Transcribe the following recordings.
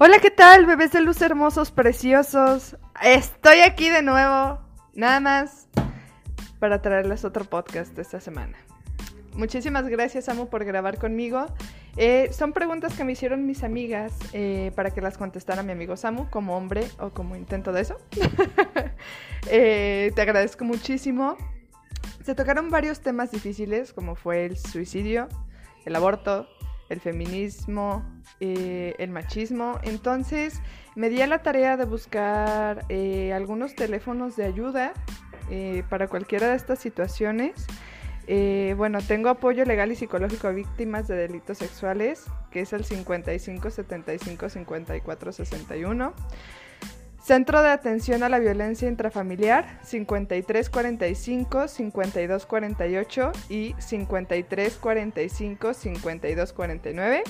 Hola, ¿qué tal, bebés de luz hermosos, preciosos? Estoy aquí de nuevo, nada más para traerles otro podcast de esta semana. Muchísimas gracias, Amo, por grabar conmigo. Eh, son preguntas que me hicieron mis amigas eh, para que las contestara mi amigo Samu como hombre o como intento de eso. Eh, te agradezco muchísimo. Se tocaron varios temas difíciles como fue el suicidio, el aborto, el feminismo, el machismo. Entonces me di a la tarea de buscar algunos teléfonos de ayuda para cualquiera de estas situaciones. Eh, bueno, tengo apoyo legal y psicológico a víctimas de delitos sexuales, que es el 55 75 54 61. Centro de Atención a la Violencia Intrafamiliar, 53 45 52 48 y 53 45 52 49.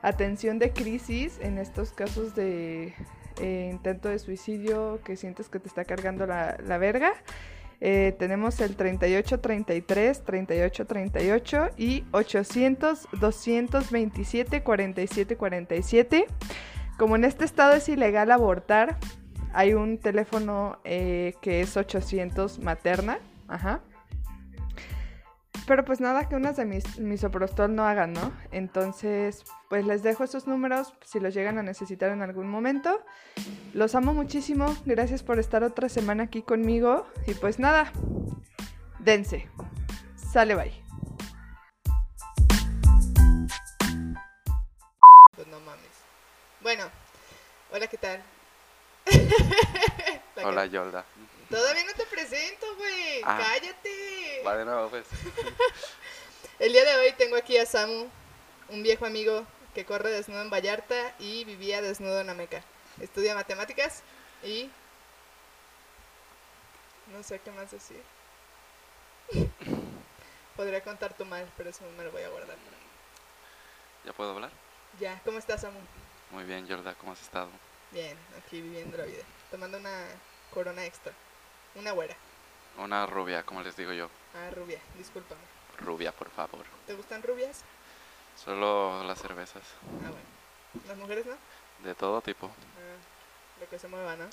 Atención de crisis en estos casos de eh, intento de suicidio que sientes que te está cargando la, la verga. Eh, tenemos el 3833, 3838 y 800 227 47 47. Como en este estado es ilegal abortar, hay un teléfono eh, que es 800 materna. Ajá. Pero pues nada que unas de mis misoprostol no hagan, ¿no? Entonces, pues les dejo esos números si los llegan a necesitar en algún momento. Los amo muchísimo. Gracias por estar otra semana aquí conmigo. Y pues nada, dense. Sale, bye. Pues no mames. Bueno, hola, ¿qué tal? hola, Yolda. Todavía no te presento, güey. Ah. Cállate. Va de nuevo, pues. El día de hoy tengo aquí a Samu, un viejo amigo que corre desnudo en Vallarta y vivía desnudo en Ameca. Estudia matemáticas y... No sé qué más decir. Podría contar tu mal, pero eso me lo voy a guardar. ¿Ya puedo hablar? Ya, ¿cómo estás, Samu? Muy bien, Jorda, ¿cómo has estado? Bien, aquí viviendo la vida, tomando una corona extra. Una güera. Una rubia, como les digo yo. Ah, rubia, discúlpame. Rubia, por favor. ¿Te gustan rubias? Solo las cervezas. Ah, bueno. ¿Las mujeres no? De todo tipo. Ah, lo que se mueva, ¿no?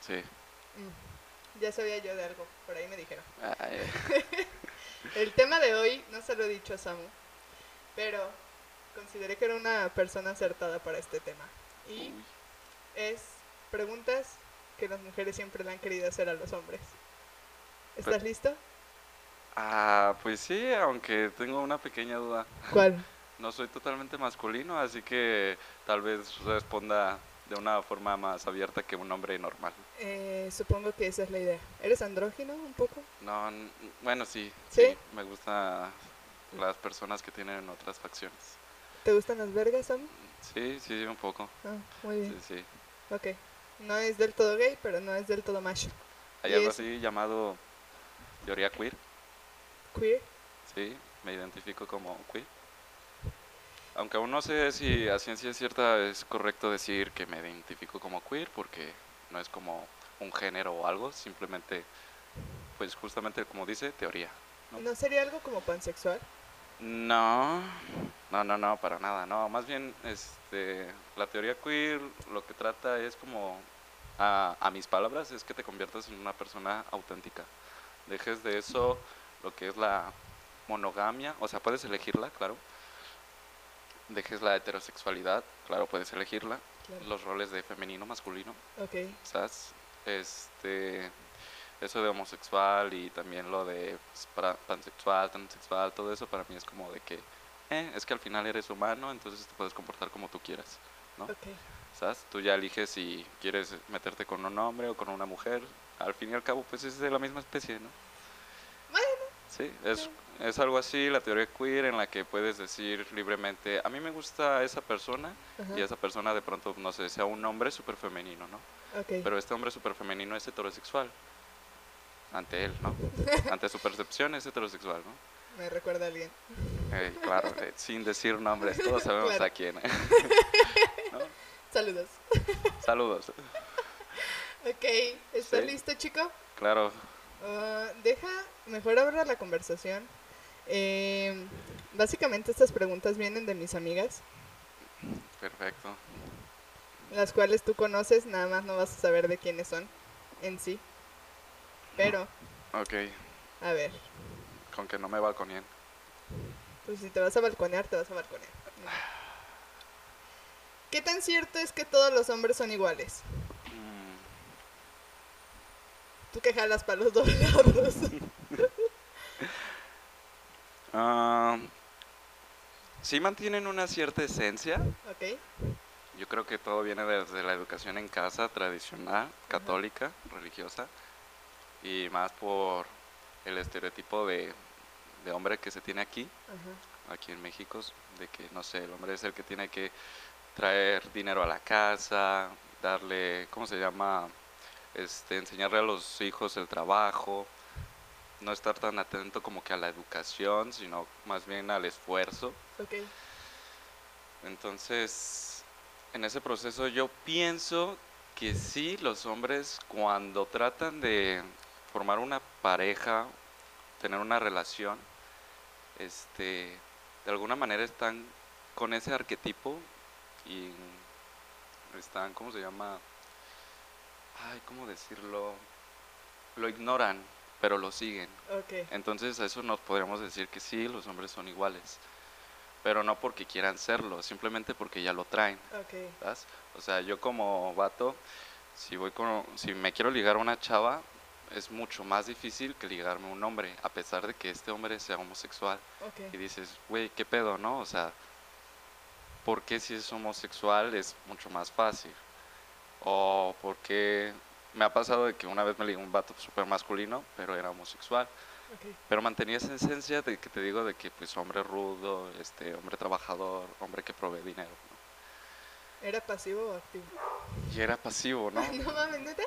Sí. Mm, ya sabía yo de algo, por ahí me dijeron. El tema de hoy, no se lo he dicho a Samu, pero consideré que era una persona acertada para este tema. Y es preguntas que las mujeres siempre le han querido hacer a los hombres. ¿Estás pues, listo? Ah, pues sí, aunque tengo una pequeña duda. ¿Cuál? No soy totalmente masculino, así que tal vez responda de una forma más abierta que un hombre normal. Eh, supongo que esa es la idea. ¿Eres andrógino un poco? No, bueno, sí, sí. Me gustan las personas que tienen otras facciones. ¿Te gustan las vergas, Sam? Sí, sí, un poco. Ah, muy bien. Sí, sí. Ok. No es del todo gay, pero no es del todo macho. Hay algo así llamado teoría queer. ¿Queer? Sí, me identifico como queer. Aunque aún no sé si a ciencia cierta es correcto decir que me identifico como queer, porque no es como un género o algo, simplemente, pues justamente como dice, teoría. ¿No, ¿No sería algo como pansexual? No, no, no, no, para nada, no. Más bien, este, la teoría queer lo que trata es como a, mis palabras es que te conviertas en una persona auténtica. Dejes de eso lo que es la monogamia, o sea, puedes elegirla, claro. Dejes la heterosexualidad, claro, puedes elegirla. Los roles de femenino, masculino. Ok. ¿Sabes? Este, eso de homosexual y también lo de pues, pansexual, transexual, todo eso para mí es como de que, eh, es que al final eres humano, entonces te puedes comportar como tú quieras, ¿no? Okay. ¿sabes? Tú ya eliges si quieres meterte con un hombre o con una mujer. Al fin y al cabo, pues es de la misma especie, ¿no? Bueno. Sí, es, es algo así, la teoría queer, en la que puedes decir libremente, a mí me gusta esa persona, y esa persona de pronto, no sé, sea un hombre súper femenino, ¿no? Pero este hombre súper femenino es heterosexual. Ante él, ¿no? Ante su percepción es heterosexual, ¿no? Me recuerda a alguien. Eh, claro, eh, sin decir nombres, todos sabemos a quién. ¿eh? Saludos. Saludos. ok, ¿estás listo, chico? Claro. Ah, deja, mejor abrir la conversación. Em, básicamente estas preguntas vienen de mis amigas. Perfecto. las cuales tú conoces, nada más no vas a saber de quiénes son en sí. Pero, Ok, a ver, con que no me balconien. pues si te vas a balconear, te vas a balconear. ¿Qué tan cierto es que todos los hombres son iguales? Mm, Tú que jalas para los dos lados. ah, sí mantienen una cierta esencia. ok, Yo creo que todo viene desde la educación en casa, tradicional, católica, religiosa, y más por el estereotipo de, de hombre que se tiene aquí, aquí en México, de que, no sé, el hombre es el que tiene que traer dinero a la casa, darle, ¿cómo se llama? Este, enseñarle a los hijos el trabajo, no estar tan atento como que a la educación, sino más bien al esfuerzo. ok, Entonces, en ese proceso yo pienso que sí, los hombres cuando tratan de formar una pareja, tener una relación, este, de alguna manera están con ese arquetipo y están, ¿cómo se llama? Ay, ¿cómo decirlo? Lo ignoran, pero lo siguen. ok, Entonces a eso nos podríamos decir que sí, los hombres son iguales, pero no porque quieran serlo, simplemente porque ya lo traen, ok, ¿sabes? O sea, yo como vato, si voy con, si me quiero ligar a una chava, es mucho más difícil que ligarme a un hombre, a pesar de que este hombre sea homosexual. Y ok, dices, güey, ¿qué pedo, no? O sea, ¿por qué si es homosexual es mucho más fácil? O porque me ha pasado de que una vez me ligué a un vato súper masculino, pero era homosexual. ok, Pero mantenía esa esencia de que te digo de que pues hombre rudo, este hombre trabajador, hombre que provee dinero. ¿no? ¿Era pasivo o activo? Y era pasivo, ¿no? No mames, ¿neta?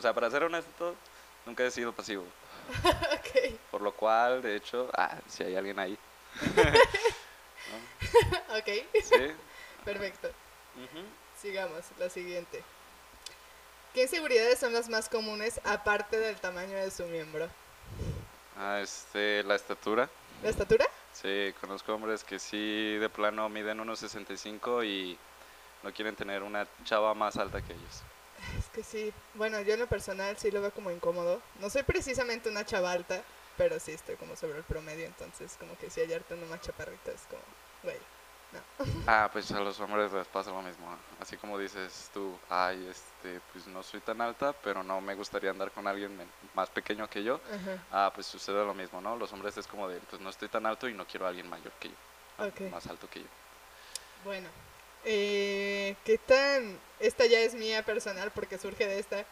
O sea, para ser honesto, nunca he sido pasivo. ok, Por lo cual, de hecho, ah, si hay alguien ahí. ok, Sí. perfecto. Sigamos, la siguiente. ¿Qué inseguridades son las más comunes aparte del tamaño de su miembro? Ah, este, la estatura. ¿La estatura? Sí, conozco hombres que sí de plano miden unos 65 y no quieren tener una chava más alta que ellos. Que sí, bueno, yo en lo personal sí lo veo como incómodo. No soy precisamente una chava alta, pero sí estoy como sobre el promedio, entonces como que si hallarte una más chaparrita es como, güey, Ah, pues a los hombres les pasa lo mismo. Así como dices tú, ay, este, pues no soy tan alta, pero no me gustaría andar con alguien más pequeño que yo. ajá, Ah, pues sucede lo mismo, ¿no? Los hombres es como de, pues no estoy tan alto y no quiero a alguien mayor que yo, ¿no? Más alto que yo. bueno. Eh, ¿Qué tan, esta ya es mía personal porque surge de esta,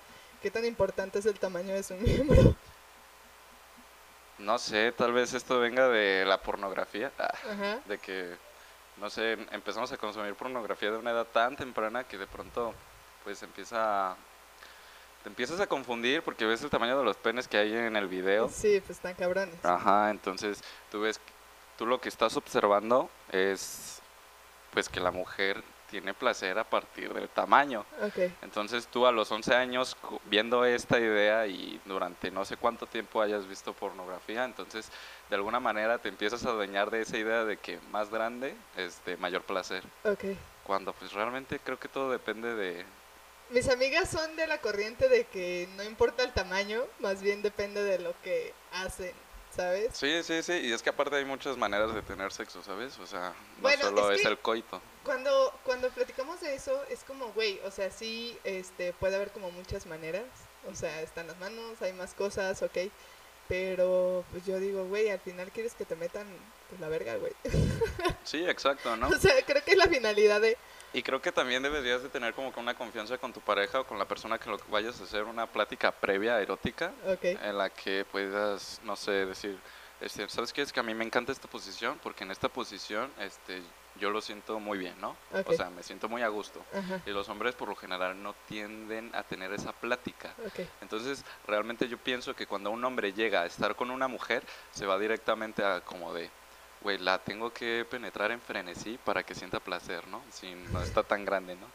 qué tan importante es el tamaño de su miembro? No sé, tal vez esto venga de la pornografía, ah, Ajá, de que, no sé, empezamos a consumir pornografía de una edad tan temprana que de pronto, pues empieza, te empiezas a confundir porque ves el tamaño de los penes que hay en el video. sí, pues están cabrones. Ajá, entonces tú ves, tú lo que estás observando es, pues que la mujer tiene placer a partir del tamaño. Ok, Entonces tú a los 11 años viendo esta idea y durante no sé cuánto tiempo hayas visto pornografía, entonces de alguna manera te empiezas a adueñar de esa idea de que más grande es de mayor placer. Cuando pues realmente creo que todo depende de... Mis amigas son de la corriente de que no importa el tamaño, más bien depende de lo que hacen, ¿sabes? Sí, sí, sí, y es que aparte hay muchas maneras de tener sexo, ¿sabes? O sea, no Bueno, solo es es, que- el coito. Cuando, cuando platicamos de eso, es como, güey, o sea, sí, este, puede haber como muchas maneras, o sea, están las manos, hay más cosas, ok, pero pues yo digo, güey, al final quieres que te metan pues la verga, güey. Sí, exacto, ¿no? o sea, creo que es la finalidad de, Y creo que también deberías de tener como que una confianza con tu pareja o con la persona que lo vayas a hacer una plática previa erótica en la que puedas, no sé, decir, este, ¿sabes qué? Es que a mí me encanta esta posición porque en esta posición este, yo lo siento muy bien, ¿no? O sea, me siento muy a gusto. ajá, Y los hombres por lo general no tienden a tener esa plática. ok, Entonces, realmente yo pienso que cuando un hombre llega a estar con una mujer, se va directamente a como de, güey, la tengo que penetrar en frenesí para que sienta placer, ¿no? Si no está tan grande, ¿no?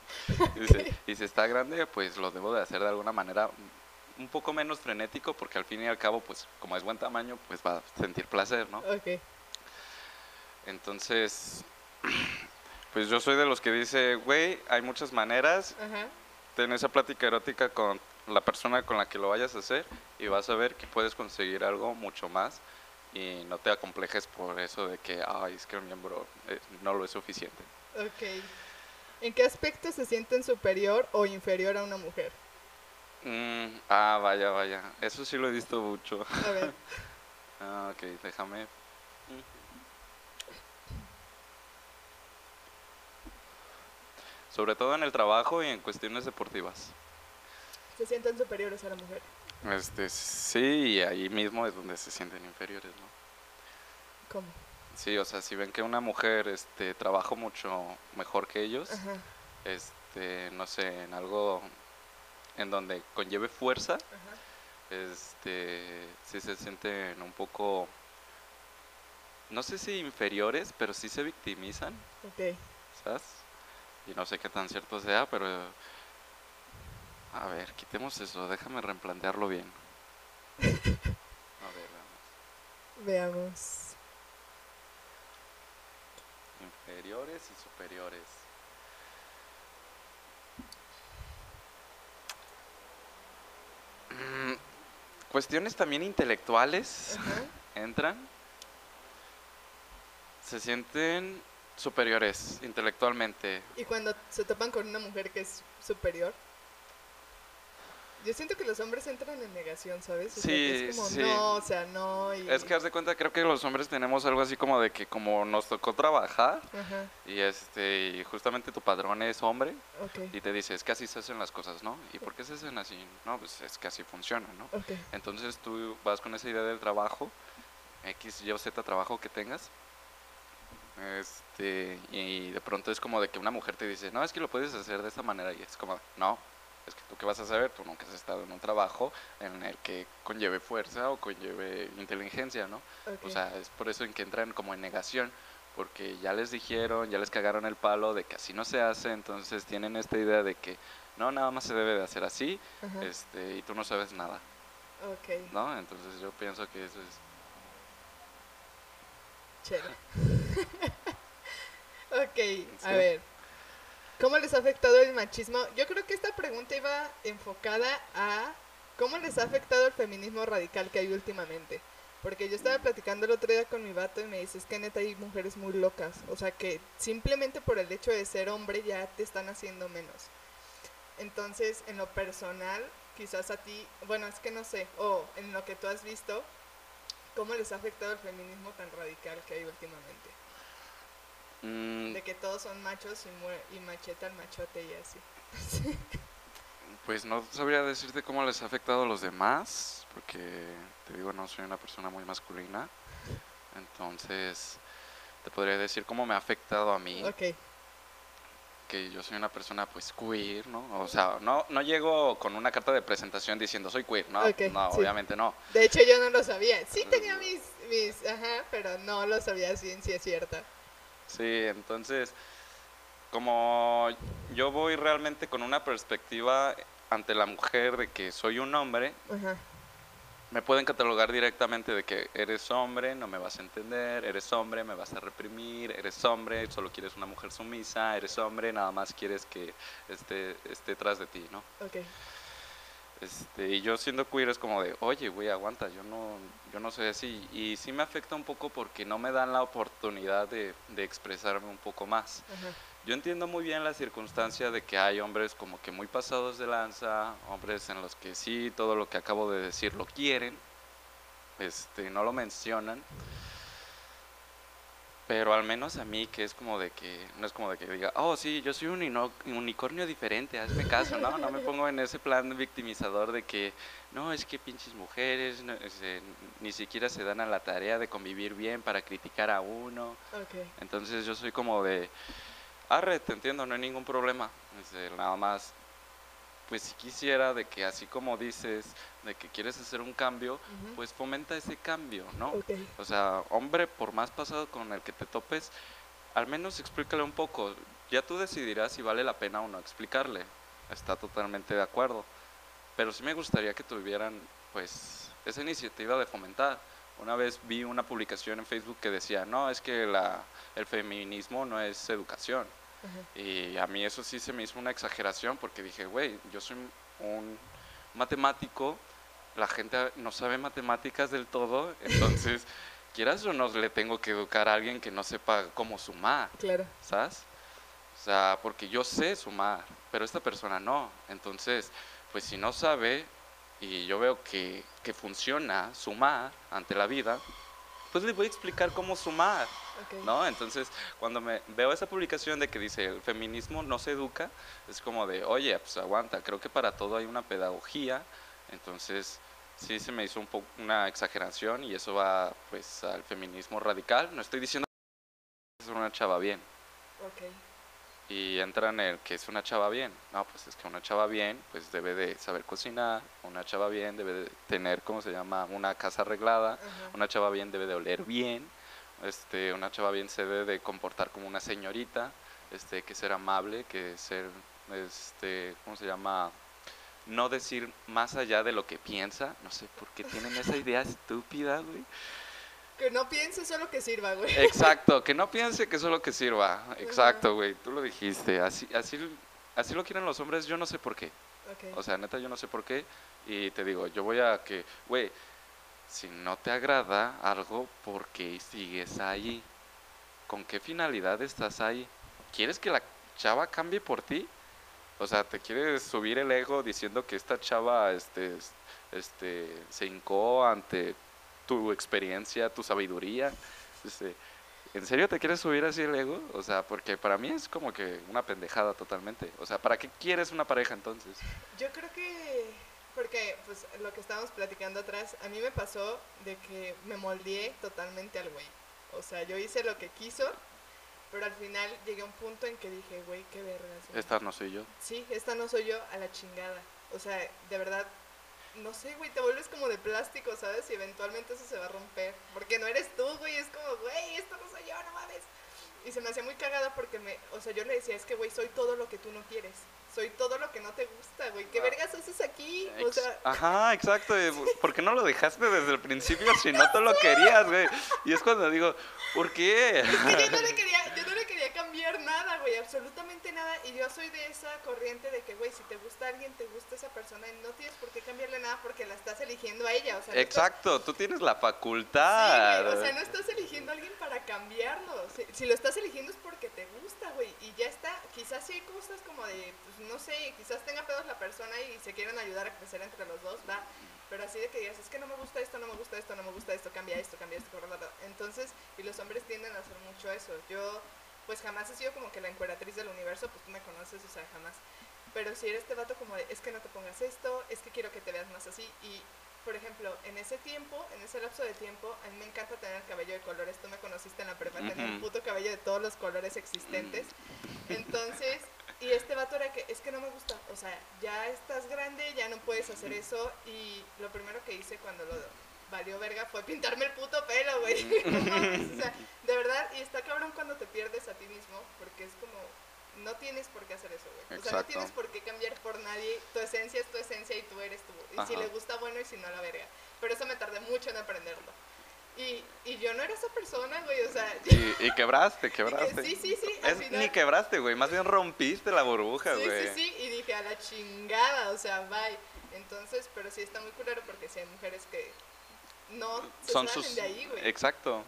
Y, dice, y si está grande, pues lo debo de hacer de alguna manera un poco menos frenético, porque al fin y al cabo, pues como es buen tamaño, pues va a sentir placer, ¿no? ok, Entonces, Pues yo soy de los que dice, güey, hay muchas maneras, Ajá. ten esa plática erótica con la persona con la que lo vayas a hacer y vas a ver que puedes conseguir algo mucho más y no te acomplejes por eso de que, ay, es que el miembro eh, no lo es suficiente. Ok. ¿En qué aspecto se sienten superior o inferior a una mujer? Mm, ah, vaya, vaya, eso sí lo he visto mucho. A ver. Ah, ok, déjame. Sobre todo en el trabajo y en cuestiones deportivas. se sienten superiores a la mujer. Este, sí, y ahí mismo es donde se sienten inferiores, ¿no? ¿Cómo? Sí, o sea, si ven que una mujer este, trabaja mucho mejor que ellos, Ajá. este, no sé, en algo en donde conlleve fuerza, Ajá. este, sí se sienten un poco, no sé si inferiores, pero sí se victimizan, Ok. ¿sabes? Y no sé qué tan cierto sea, pero... A ver, quitemos eso, déjame replantearlo bien. A ver, vamos. Veamos. Inferiores y superiores. Mm, Cuestiones también intelectuales entran. Se sienten superiores intelectualmente. Y cuando se topan con una mujer que es superior. Yo siento que los hombres entran en negación, ¿sabes? O sea, Sí, es como, sí. no, o sea, no. Y... Es que haz de cuenta, creo que los hombres tenemos algo así como de que como nos tocó trabajar Ajá, y este y justamente tu padrón es hombre y te dice, es que así se hacen las cosas, ¿no? ¿Y por qué se hacen así? No, pues es que así funciona, ¿no? Ok. Entonces tú vas con esa idea del trabajo, X, Y o Z trabajo que tengas, este, y de pronto es como de que una mujer te dice, no, es que lo puedes hacer de esta manera, y es como, no, es que tú qué vas a saber, tú nunca has estado en un trabajo en el que conlleve fuerza o conlleve inteligencia, ¿no? O sea, es por eso en que entran como en negación, porque ya les dijeron, ya les cagaron el palo de que así no se hace, entonces tienen esta idea de que no, nada más se debe de hacer así, este, y tú no sabes nada. Ok. ¿no? Entonces yo pienso que eso es... Chévere. ok, a ver. ¿Cómo les ha afectado el machismo? Yo creo que esta pregunta iba enfocada a cómo les ha afectado el feminismo radical que hay últimamente. Porque yo estaba platicando el otro día con mi vato y me dice, es que neta hay mujeres muy locas. O sea que simplemente por el hecho de ser hombre ya te están haciendo menos. Entonces, en lo personal, quizás a ti, bueno, es que no sé, o en lo que tú has visto, ¿cómo les ha afectado el feminismo tan radical que hay últimamente? Mm, De que todos son machos y, y macheta al machote y así. pues no sabría decirte cómo les ha afectado a los demás, porque te digo, no soy una persona muy masculina. Entonces, te podría decir cómo me ha afectado a mí, Ok, que yo soy una persona pues queer, ¿no? O sea, no, no llego con una carta de presentación diciendo soy queer, ¿no? No, sí. obviamente no. de hecho yo no lo sabía. Sí tenía mis, mis, ajá, pero no lo sabía si sí es cierta. Sí, entonces, como yo voy realmente con una perspectiva ante la mujer de que soy un hombre, Ajá, me pueden catalogar directamente de que eres hombre, no me vas a entender, eres hombre, me vas a reprimir, eres hombre, solo quieres una mujer sumisa, eres hombre, nada más quieres que esté, esté tras de ti, ¿no? ok, Este, y yo siendo queer es como de, oye, güey, aguanta, yo no, yo no soy así. Y sí me afecta un poco porque no me dan la oportunidad de, de expresarme un poco más. Yo entiendo muy bien la circunstancia de que hay hombres como que muy pasados de lanza, hombres en los que sí, todo lo que acabo de decir lo quieren, este, no lo mencionan, pero al menos a mí que es como de que, no es como de que diga, oh sí, yo soy un unicornio diferente, hazme caso, ¿no? No me pongo en ese plan victimizador de que, no, es que pinches mujeres no, este, ni siquiera se dan a la tarea de convivir bien para criticar a uno. Entonces yo soy como de, arre, te entiendo, no hay ningún problema. Este, nada más, pues si quisiera de que así como dices, de que quieres hacer un cambio, ujú, pues fomenta ese cambio, ¿no? ok, O sea, hombre, por más pasado con el que te topes, al menos explícale un poco. Ya tú decidirás si vale la pena o no explicarle. Está totalmente de acuerdo. Pero sí me gustaría que tuvieran, pues, esa iniciativa de fomentar. Una vez vi una publicación en Facebook que decía, no, es que la, el feminismo no es educación. Y a mí eso sí se me hizo una exageración porque dije, güey, yo soy un matemático, la gente no sabe matemáticas del todo, entonces, quieras o no, le tengo que educar a alguien que no sepa cómo sumar. Claro. ¿Sabes? O sea, porque yo sé sumar, pero esta persona no. Entonces, pues si no sabe y yo veo que, que funciona sumar ante la vida, pues le voy a explicar cómo sumar. ¿no? Entonces, cuando me veo esa publicación de que dice el feminismo no se educa, es como de, oye, pues aguanta, creo que para todo hay una pedagogía, entonces sí se me hizo un poco una exageración y eso va pues al feminismo radical. No estoy diciendo que es una chava bien y entra en el que es una chava bien. No, pues es que una chava bien pues debe de saber cocinar, una chava bien debe de tener, ¿cómo se llama? Una casa arreglada, una chava bien debe de oler bien, este, una chava bien se debe de comportar como una señorita, este, que ser amable, que ser, este, ¿cómo se llama? No decir más allá de lo que piensa, no sé por qué tienen esa idea estúpida, güey. Que no piense solo que sirva, güey. Exacto, que no piense que solo que sirva, exacto, güey, tú lo dijiste, así, así, así lo quieren los hombres, yo no sé por qué. O sea, neta, yo no sé por qué. Y te digo, yo voy a que, güey, si no te agrada algo, ¿por qué sigues ahí? ¿Con qué finalidad estás ahí? ¿Quieres que la chava cambie por ti? O sea, ¿te quieres subir el ego diciendo que esta chava este, es- este, se hincó ante tu experiencia, tu sabiduría? Este, ¿En serio te quieres subir así el ego? O sea, porque para mí es como que una pendejada totalmente. O sea, ¿para qué quieres una pareja entonces? Yo creo que, porque pues lo que estábamos platicando atrás, a mí me pasó de que me moldeé totalmente al güey. O sea, yo hice lo que quiso, pero al final llegué a un punto en que dije, güey, qué vergas. güey. Esta no soy yo. Sí, esta no soy yo a la chingada. O sea, de verdad, no sé, güey, te vuelves como de plástico, ¿sabes? Y eventualmente eso se va a romper. Porque no eres tú, güey, es como, güey, esto no soy yo, no mames. Y se me hacía muy cagada porque me, o sea, yo le decía, es que, güey, soy todo lo que tú no quieres. Soy todo lo que no te gusta, güey. ¿Qué Ah. vergas haces aquí? O sea, Ajá, exacto. ¿Por qué no lo dejaste desde el principio si no te lo querías, güey? Y es cuando digo, ¿por qué? Es que yo no le quería, yo no nada, güey, absolutamente nada. Y yo soy de esa corriente de que, güey, si te gusta alguien, te gusta esa persona y no tienes por qué cambiarle nada porque la estás eligiendo a ella. O sea, no estás- Exacto, tú tienes la Sí, facultad. güey, o sea, no estás eligiendo a alguien para cambiarlo. Si, si lo estás eligiendo es porque te gusta, güey. Y ya está. Quizás sí hay cosas como de, pues no sé, quizás tenga pedos la persona y se quieren ayudar a crecer entre los dos, va. Pero así de que digas, es que no me gusta esto, no me gusta esto, no me gusta esto, cambia esto, cambia esto. Entonces, y los hombres tienden a hacer mucho eso. Yo, pues jamás he sido como que la encueratriz del universo, pues tú me conoces, o sea, jamás. Pero si eres este vato como de, es que no te pongas esto, es que quiero que te veas más así. Y, por ejemplo, en ese tiempo, en ese lapso de tiempo, a mí me encanta tener el cabello de colores. Tú me conociste en la prepa, tenía un puto cabello de todos los colores existentes. Entonces, y este vato era que, es que no me gusta, o sea, ya estás grande, ya no puedes hacer eso. Y lo primero que hice cuando lo valió verga fue pintarme el puto pelo, güey. O sea, de verdad, y está cabrón cuando te pierdes a ti mismo, porque es como, no tienes por qué hacer eso, güey. O sea, no tienes por qué cambiar por nadie. Tu esencia es tu esencia y tú eres tú. Y si le gusta, bueno, y si no, la verga. Pero eso me tardé mucho en aprenderlo. Y, y yo no era esa persona, güey, o sea... Y, y quebraste, y que quebraste. sí, sí, sí, Es- final- Ni quebraste, güey. Más bien rompiste la burbuja, Sí, güey. sí, sí, y dije, a la chingada, o sea, bye. Entonces, pero sí está muy culero porque sí hay mujeres que no se Son salen sus. de ahí, güey. Exacto.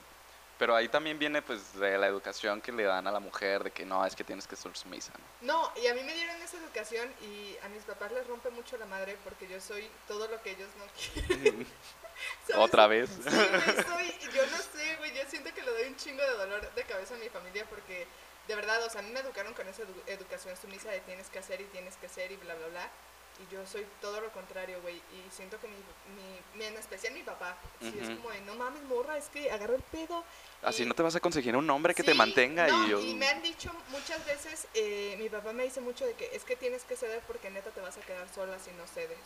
Pero ahí también viene, pues, de la educación que le dan a la mujer, de que no, es que tienes que ser sumisa, ¿no? No, y a mí me dieron esa educación y a mis papás les rompe mucho la madre porque yo soy todo lo que ellos no quieren. Otra vez. Sí, güey, soy, yo no sé, güey, yo siento que le doy un chingo de dolor de cabeza a mi familia porque, de verdad, o sea, a mí me educaron con esa edu- educación sumisa de tienes que hacer y tienes que hacer y bla, bla, bla. Y yo soy todo lo contrario, güey, y siento que mi, mi, mi- en especial mi papá, sí, es como de, no mames, morra, es que agarra el pedo. Así y- no te vas a conseguir un hombre que te mantenga no, y yo... me han dicho muchas veces, eh, mi papá me dice mucho de que es que tienes que ceder porque neta te vas a quedar sola si no cedes.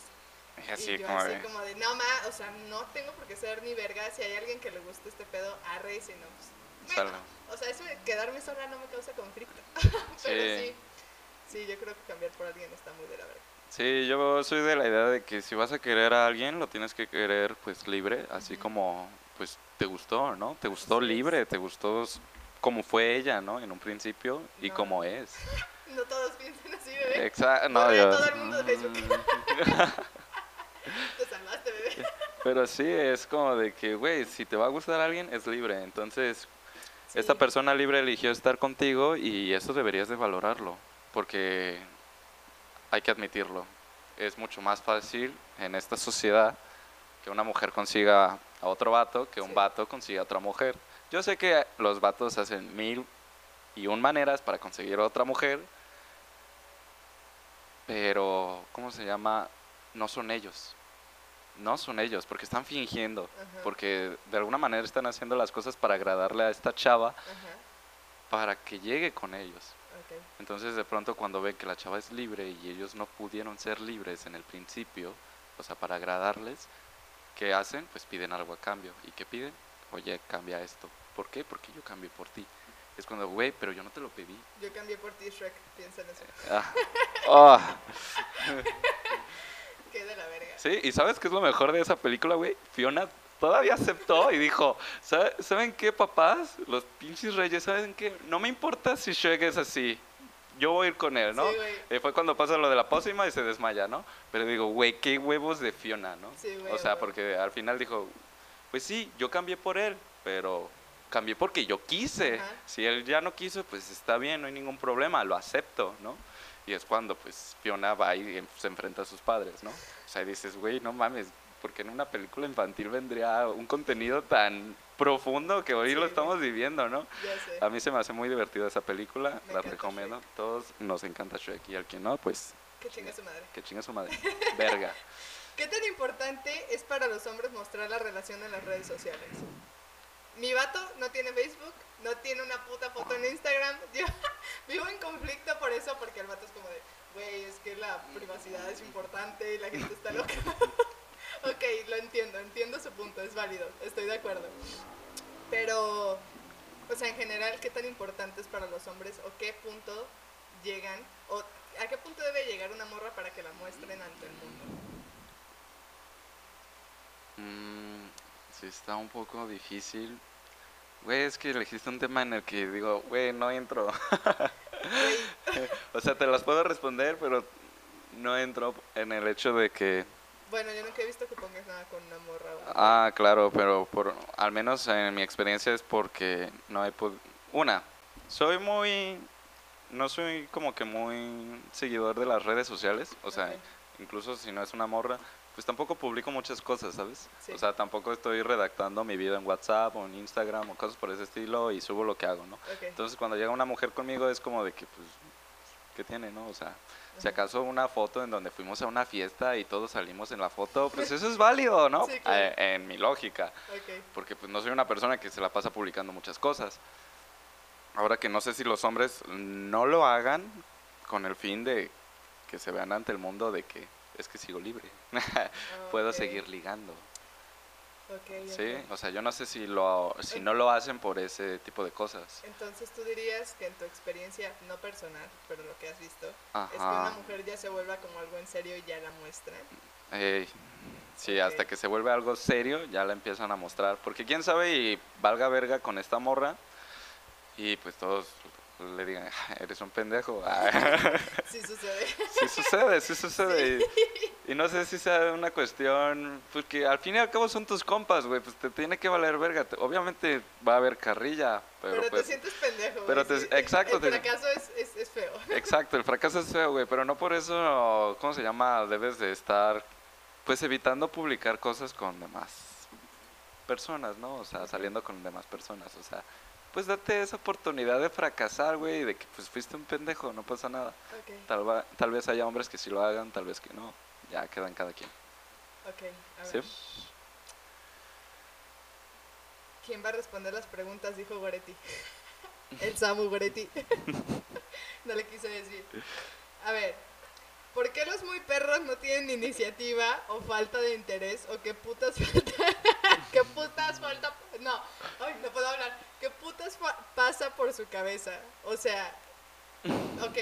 Así y yo como así de... como de, no ma, o sea, no tengo por qué ceder ni verga. Si hay alguien que le guste este pedo, arre y si no, pues. bueno. O sea, eso de quedarme sola no me causa conflicto. Sí. Pero sí, sí, yo creo que cambiar por alguien está muy de la verga. Sí, yo soy de la idea de que si vas a querer a alguien, lo tienes que querer pues libre, así como pues te gustó, ¿no? Te gustó libre, te gustó como fue ella, ¿no? En un principio y No. como es. No todos piensan así, bebé. Exacto, no, yo- todo el mundo de Facebook. Mm, Te salvaste, bebé. Pero sí, es como de que, güey, si te va a gustar alguien, es libre. Entonces, esta persona libre eligió estar contigo y eso deberías de valorarlo, porque hay que admitirlo. Es mucho más fácil en esta sociedad que una mujer consiga a otro vato que un Sí. vato consiga a otra mujer. Yo sé que los vatos hacen mil y un maneras para conseguir a otra mujer, pero, ¿cómo se llama? No son ellos. No son ellos, porque están fingiendo, porque de alguna manera están haciendo las cosas para agradarle a esta chava para que llegue con ellos. Entonces de pronto cuando ven que la chava es libre y ellos no pudieron ser libres en el principio, o sea, para agradarles, ¿qué hacen? Pues piden algo a cambio. ¿Y qué piden? Oye, cambia esto. ¿Por qué? Porque yo cambié por ti. Es cuando, güey, pero yo no te lo pedí. Yo cambié por ti, Shrek. Piensa en eso. Ah. Ah. Qué de la verga. Sí, y ¿sabes qué es lo mejor de esa película, güey? Fiona todavía aceptó y dijo, "¿Sabe- ¿saben qué, papás? Los pinches reyes, ¿saben qué? No me importa si Shrek es así. Yo voy a ir con él, ¿no? Sí. Eh, fue cuando pasa lo de la pócima y se desmaya, ¿no? Pero digo, güey, qué huevos de Fiona, ¿no? Sí, güey, o sea, güey. porque al final dijo, pues sí, yo cambié por él, pero cambié porque yo quise. Ajá. Si él ya no quiso, pues está bien, no hay ningún problema, lo acepto, ¿no? Y es cuando, pues, Fiona va y se enfrenta a sus padres, ¿no? O sea, dices, güey, no mames, porque en una película infantil vendría un contenido tan profundo que hoy Sí, lo estamos viviendo, ¿no? Ya sé. A mí se me hace muy divertida esa película, Me la recomiendo. Todos nos encanta Shrek y al que no, pues Que chinga su madre. que chinga su madre. Verga. ¿Qué tan importante es para los hombres mostrar la relación en las redes sociales? Mi vato no tiene Facebook, no tiene una puta foto en Instagram. Yo vivo en conflicto por eso, porque el vato es como de, güey, es que la privacidad es importante y la gente está loca. ok, lo entiendo, entiendo su punto, es válido, estoy de acuerdo. Pero, o sea, en general, ¿qué tan importante es para los hombres o qué punto llegan, o a qué punto debe llegar una morra para que la muestren ante el mundo? Mm, sí, está un poco difícil. Güey, es que elegiste un tema en el que digo, güey, no entro. O sea, te las puedo responder, pero no entro en el hecho de que... Bueno, yo nunca he visto que pongas nada con una morra. Ah, claro, pero por, al menos en mi experiencia es porque no he podido... Una, soy muy... No soy como que muy seguidor de las redes sociales, o sea, incluso si no es una morra, pues tampoco publico muchas cosas, ¿sabes? Sí. O sea, tampoco estoy redactando mi vida en WhatsApp o en Instagram o cosas por ese estilo y subo lo que hago, ¿no? Entonces cuando llega una mujer conmigo es como de que, pues, ¿qué tiene, no? O sea, si acaso una foto en donde fuimos a una fiesta y todos salimos en la foto, pues eso es válido, ¿no? Sí, claro. Eh, en mi lógica, porque pues no soy una persona que se la pasa publicando muchas cosas. Ahora que no sé si los hombres no lo hagan con el fin de que se vean ante el mundo de que es que sigo libre, puedo seguir ligando. Ok, Sí, ok. o sea, yo no sé si lo si no lo hacen por ese tipo de cosas. Entonces tú dirías que en tu experiencia, no personal, pero lo que has visto, es que Ajá. una mujer ya se vuelva como algo en serio y ya la muestran. Ey, sí, hasta que se vuelve algo serio ya la empiezan a mostrar, porque quién sabe y valga verga con esta morra y pues todos le digan, "Ah, eres un pendejo. Sí sucede. sí sucede, sí sucede. Y, y no sé si sea una cuestión, porque al fin y al cabo son tus compas, güey, pues te tiene que valer verga. Te- Obviamente va a haber carrilla, pero, Pero, pues... te sientes pendejo. pero te- sí. exacto, El te- fracaso es, es, es feo. Exacto, el fracaso es feo, güey, pero no por eso, ¿cómo se llama? Debes de estar, pues, evitando publicar cosas con demás personas, ¿no? O sea, saliendo con demás personas, o sea, pues date esa oportunidad de fracasar, güey, de que, pues, fuiste un pendejo, no pasa nada. Ok, Tal, va- tal vez haya hombres que sí lo hagan, tal vez que no, ya queda en cada quien. ok. A ¿Sí? ver. ¿Quién va a responder las preguntas? Dijo Goretti. El Samu Goretti. no le quise decir. A ver, ¿por qué los muy perros no tienen iniciativa o falta de interés o qué putas falta? ¿Qué putas falta? No, ay, no puedo hablar. ¿Qué putas pasa por su cabeza? O sea, ok,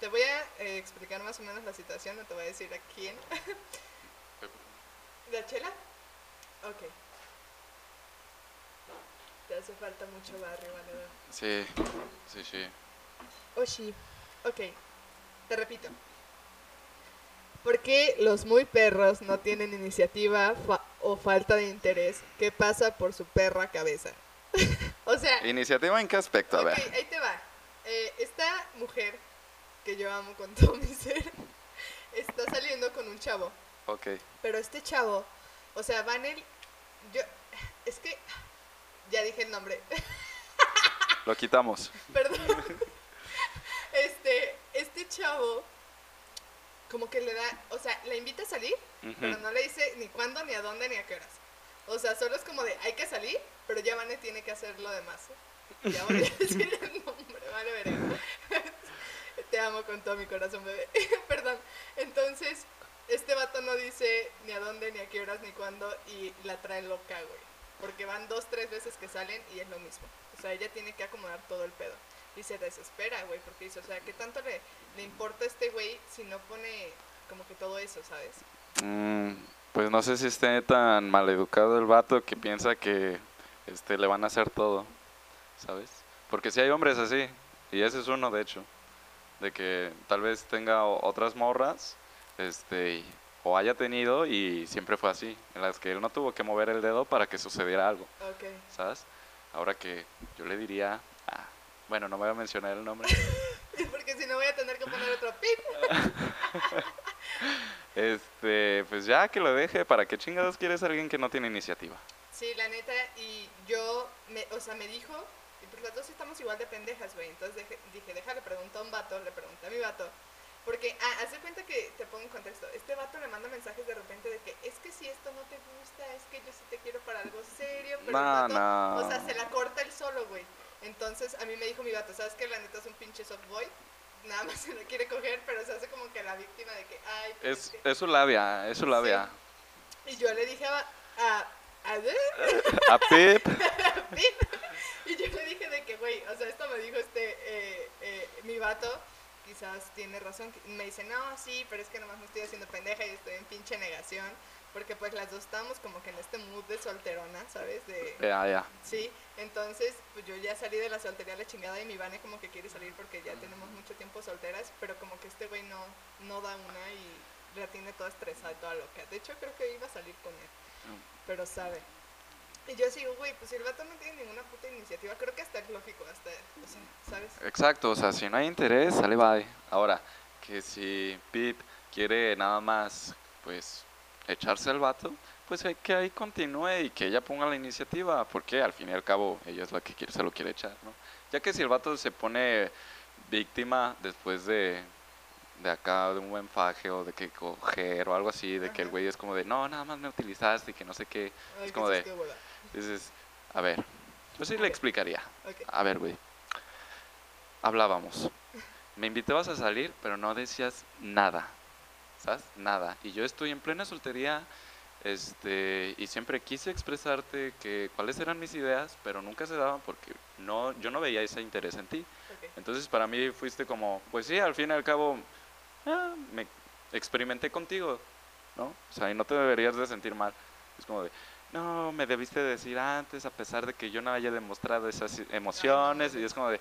te voy a eh, explicar más o menos la situación, no te voy a decir a quién. ¿La chela? Ok. ¿Te hace falta mucho barrio, valedor. Sí, sí, sí. Oh, sí. Ok, te repito. ¿Por qué los muy perros no tienen iniciativa fa- o falta de interés que pasa por su perra cabeza? O sea, ¿Iniciativa en qué aspecto? A ver. ahí te va. Eh, esta mujer, que yo amo con todo mi ser, está saliendo con un chavo. Ok. Pero este chavo, o sea, van el... Yo, es que... Ya dije el nombre. Lo quitamos. Perdón. Este, este chavo, como que le da, o sea, la invita a salir, pero no le dice ni cuándo, ni a dónde, ni a qué horas. O sea, solo es como de, hay que salir, pero ya Vane tiene que hacer lo demás. Ya voy a decir el nombre, vale, verga. Te amo con todo mi corazón, bebé. Perdón. Entonces, este vato no dice ni a dónde, ni a qué horas, ni cuándo, y la trae loca, güey. Porque van dos, tres veces que salen y es lo mismo. O sea, ella tiene que acomodar todo el pedo. Y se desespera, güey, porque dice, o sea, ¿qué tanto le, le importa a este güey si no pone como que todo eso, ¿sabes? Mm, pues no sé si esté tan maleducado el vato que piensa que este, le van a hacer todo, ¿sabes? Porque si hay hombres así, y ese es uno de hecho, de que tal vez tenga otras morras, este, o haya tenido y siempre fue así, en las que él no tuvo que mover el dedo para que sucediera algo, Ok. ¿sabes? Ahora que yo le diría, ah, bueno, no voy a mencionar el nombre, Porque si no voy a tener que poner otro pip. este, pues ya que lo deje, ¿para qué chingados quieres a alguien que no tiene iniciativa? Sí, la neta, y yo, me, o sea, me dijo, y pues las dos estamos igual de pendejas, güey. Entonces dije, dije, déjale, pregunto a un vato, le pregunté a mi vato. Porque, ah, haz de cuenta que te pongo en contexto. Este vato le manda mensajes de repente de que es que si esto no te gusta, es que yo sí te quiero para algo serio. Pero el No, vato, no. o sea, se la corta él solo, güey. Entonces a mí me dijo mi vato, ¿sabes que La neta es un pinche softboy. Nada más se lo quiere coger, pero se hace como que la víctima de que, ay, pues Es, que-". es su labia, es su labia. Y yo le dije a. a, a A Pip. y yo le dije de que, güey, o sea, esto me dijo este, eh, eh, mi vato, quizás tiene razón. Me dice, no, sí, pero es que nomás me estoy haciendo pendeja y estoy en pinche negación. Porque pues las dos estamos como que en este mood de solterona, ¿sabes? De, Ya, ya. sí, entonces pues yo ya salí de la soltería a la chingada y mi Vane como que quiere salir porque ya tenemos mucho tiempo solteras, pero como que este güey no, no da una y la tiene toda estresada y toda loca. De hecho creo que iba a salir con él, pero sabe. Y yo sigo, güey, pues si el vato no tiene ninguna puta iniciativa, creo que hasta es lógico, hasta. Exacto, o sea, si no hay interés, sale bye. Ahora, que si Pip quiere nada más, pues, echarse al vato, pues hay que ahí continúe y que ella ponga la iniciativa, porque al fin y al cabo ella es la que quiere, se lo quiere echar, ¿no? Ya que si el vato se pone víctima después de, de acá, de un buen faje o de que coger o algo así, de que el güey es como de, no, nada más me utilizaste y que no sé qué, Ay, es como de, dices, a ver, yo sí le explicaría. Ok. A ver, güey. Hablábamos. Me invitabas a salir, pero no decías nada. ¿Sabes? Nada. Y yo estoy en plena soltería. Este, y siempre quise expresarte que cuáles eran mis ideas, pero nunca se daban porque no, yo no veía ese interés en ti. Entonces para mí fuiste como, pues sí, al fin y al cabo, ah, me experimenté contigo, ¿no? O sea, y no te deberías de sentir mal. Es como de, no, me debiste decir antes, a pesar de que yo no haya demostrado esas emociones, y es como de,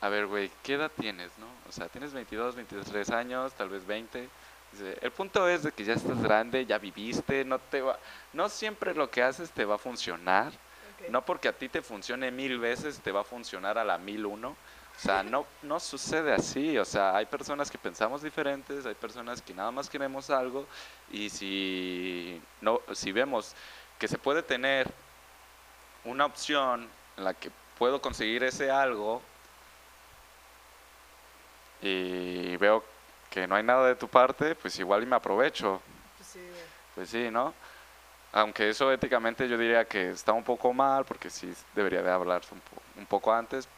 a ver, güey, ¿qué edad tienes, no? O sea, tienes 22, 23 años, tal vez 20. Dice, el punto es de que ya estás grande, ya viviste, no te va, no siempre lo que haces te va a funcionar. No porque a ti te funcione mil veces, te va a funcionar a la mil uno. O sea, no, no sucede así. O sea, hay personas que pensamos diferentes, hay personas que nada más queremos algo y si, no, si vemos que se puede tener una opción en la que puedo conseguir ese algo y veo que no hay nada de tu parte, pues igual y me aprovecho. Pues sí. Pues sí, ¿no? Aunque eso éticamente yo diría que está un poco mal, porque sí debería de hablarse un, po- un poco antes,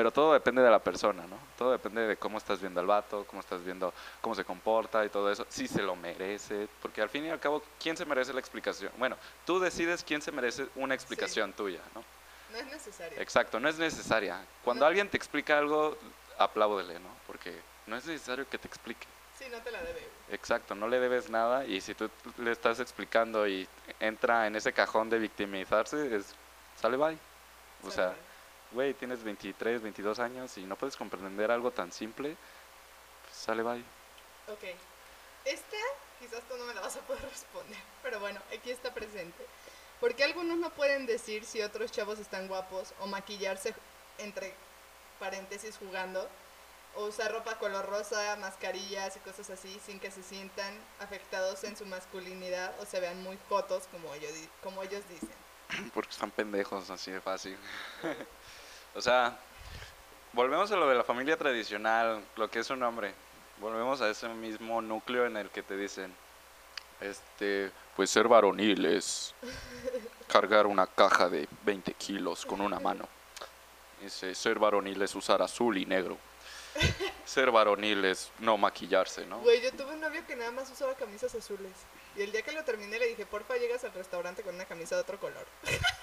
pero todo depende de la persona, ¿no? Todo depende de cómo estás viendo al vato, cómo estás viendo cómo se comporta y todo eso, si se lo merece, porque al fin y al cabo, ¿quién se merece la explicación? Bueno, tú decides quién se merece una explicación tuya, ¿no? No es necesario. Exacto, no es necesaria. Cuando No. alguien te explica algo, apláudele, ¿no? Porque no es necesario que te explique. Sí, no te la debe. Exacto, no le debes nada y si tú le estás explicando y entra en ese cajón de victimizarse, es, sale bye. O sea, güey, tienes 23, 22 años y no puedes comprender algo tan simple, pues sale bye. Ok. Esta, quizás tú no me la vas a poder responder, pero bueno, aquí está presente. ¿Por qué algunos no pueden decir si otros chavos están guapos o maquillarse entre paréntesis jugando o usar ropa color rosa, mascarillas y cosas así sin que se sientan afectados en su masculinidad o se vean muy jotos como ellos, como ellos dicen? Porque están pendejos, así de fácil. o sea, volvemos a lo de la familia tradicional, lo que es un hombre. Volvemos a ese mismo núcleo en el que te dicen, este, pues ser varonil es cargar una caja de 20 kilos con una mano. Dice, ser varonil es usar azul y negro. Ser varonil es no maquillarse, ¿no? Güey, yo tuve un novio que nada más usaba camisas azules. Y el día que lo terminé le dije, porfa, llegas al restaurante con una camisa de otro color.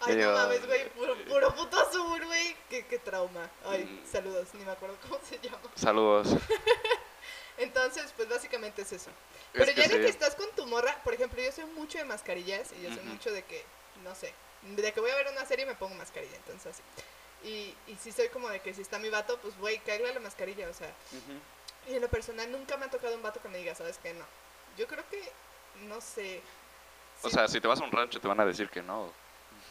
Ay, no mames, güey, puro, puro puto azul, güey. Qué, qué trauma. Ay, Mm. saludos, ni me acuerdo cómo se llama. Saludos. Entonces, pues básicamente es eso. Es Pero ya de que estás con tu morra, por ejemplo, yo soy mucho de mascarillas y yo soy mucho de que, no sé, de que voy a ver una serie me pongo mascarilla, entonces así. Y, y sí soy como de que si está mi vato, pues güey, cáigale la mascarilla, o sea. Y en lo personal nunca me ha tocado un vato que me diga, ¿sabes qué? No. Yo creo que, no sé. O sea, si te vas a un rancho te van a decir que no.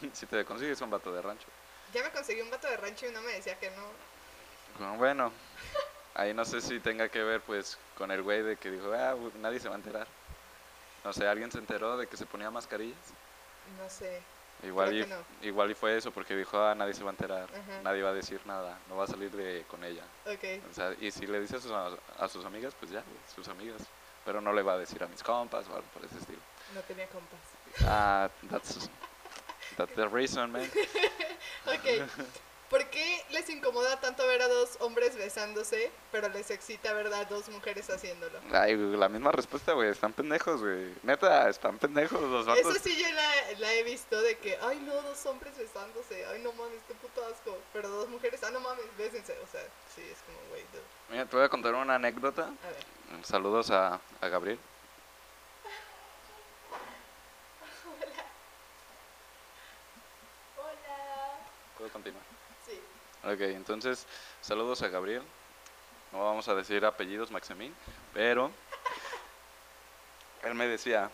si te consigues un vato de rancho. Ya me conseguí un vato de rancho y no me decía que no. Bueno, Bueno, ahí no sé si tenga que ver pues con el güey de que dijo, ah, nadie se va a enterar. No sé, alguien se enteró de que se ponía mascarillas. No sé. Igual y, igual y fue eso porque dijo, ah, nadie se va a enterar, Ajá. nadie va a decir nada, no va a salir de con ella. Ok. O sea, y si le dice a sus, a sus amigas, pues ya, sus amigas. Pero no le va a decir a mis compas o algo por ese estilo. No tenía compas. Ah, that's, that's the reason, man. Ok. ¿Por qué les incomoda tanto ver a dos hombres besándose, pero les excita ver a dos mujeres haciéndolo? Ay, la misma respuesta, güey, están pendejos, güey. Neta, están pendejos los vatos. Eso sí yo la, la he visto de que, ay no, dos hombres besándose, ay no mames, qué puto asco. Pero dos mujeres, ah no mames, bésense. O sea, sí, es como, güey. Mira, te voy a contar una anécdota. a ver. Saludos a, a Gabriel. Hola. ¿Puedo continuar? Sí. Ok, entonces, saludos a Gabriel. No vamos a decir apellidos, Maximín, pero él me decía,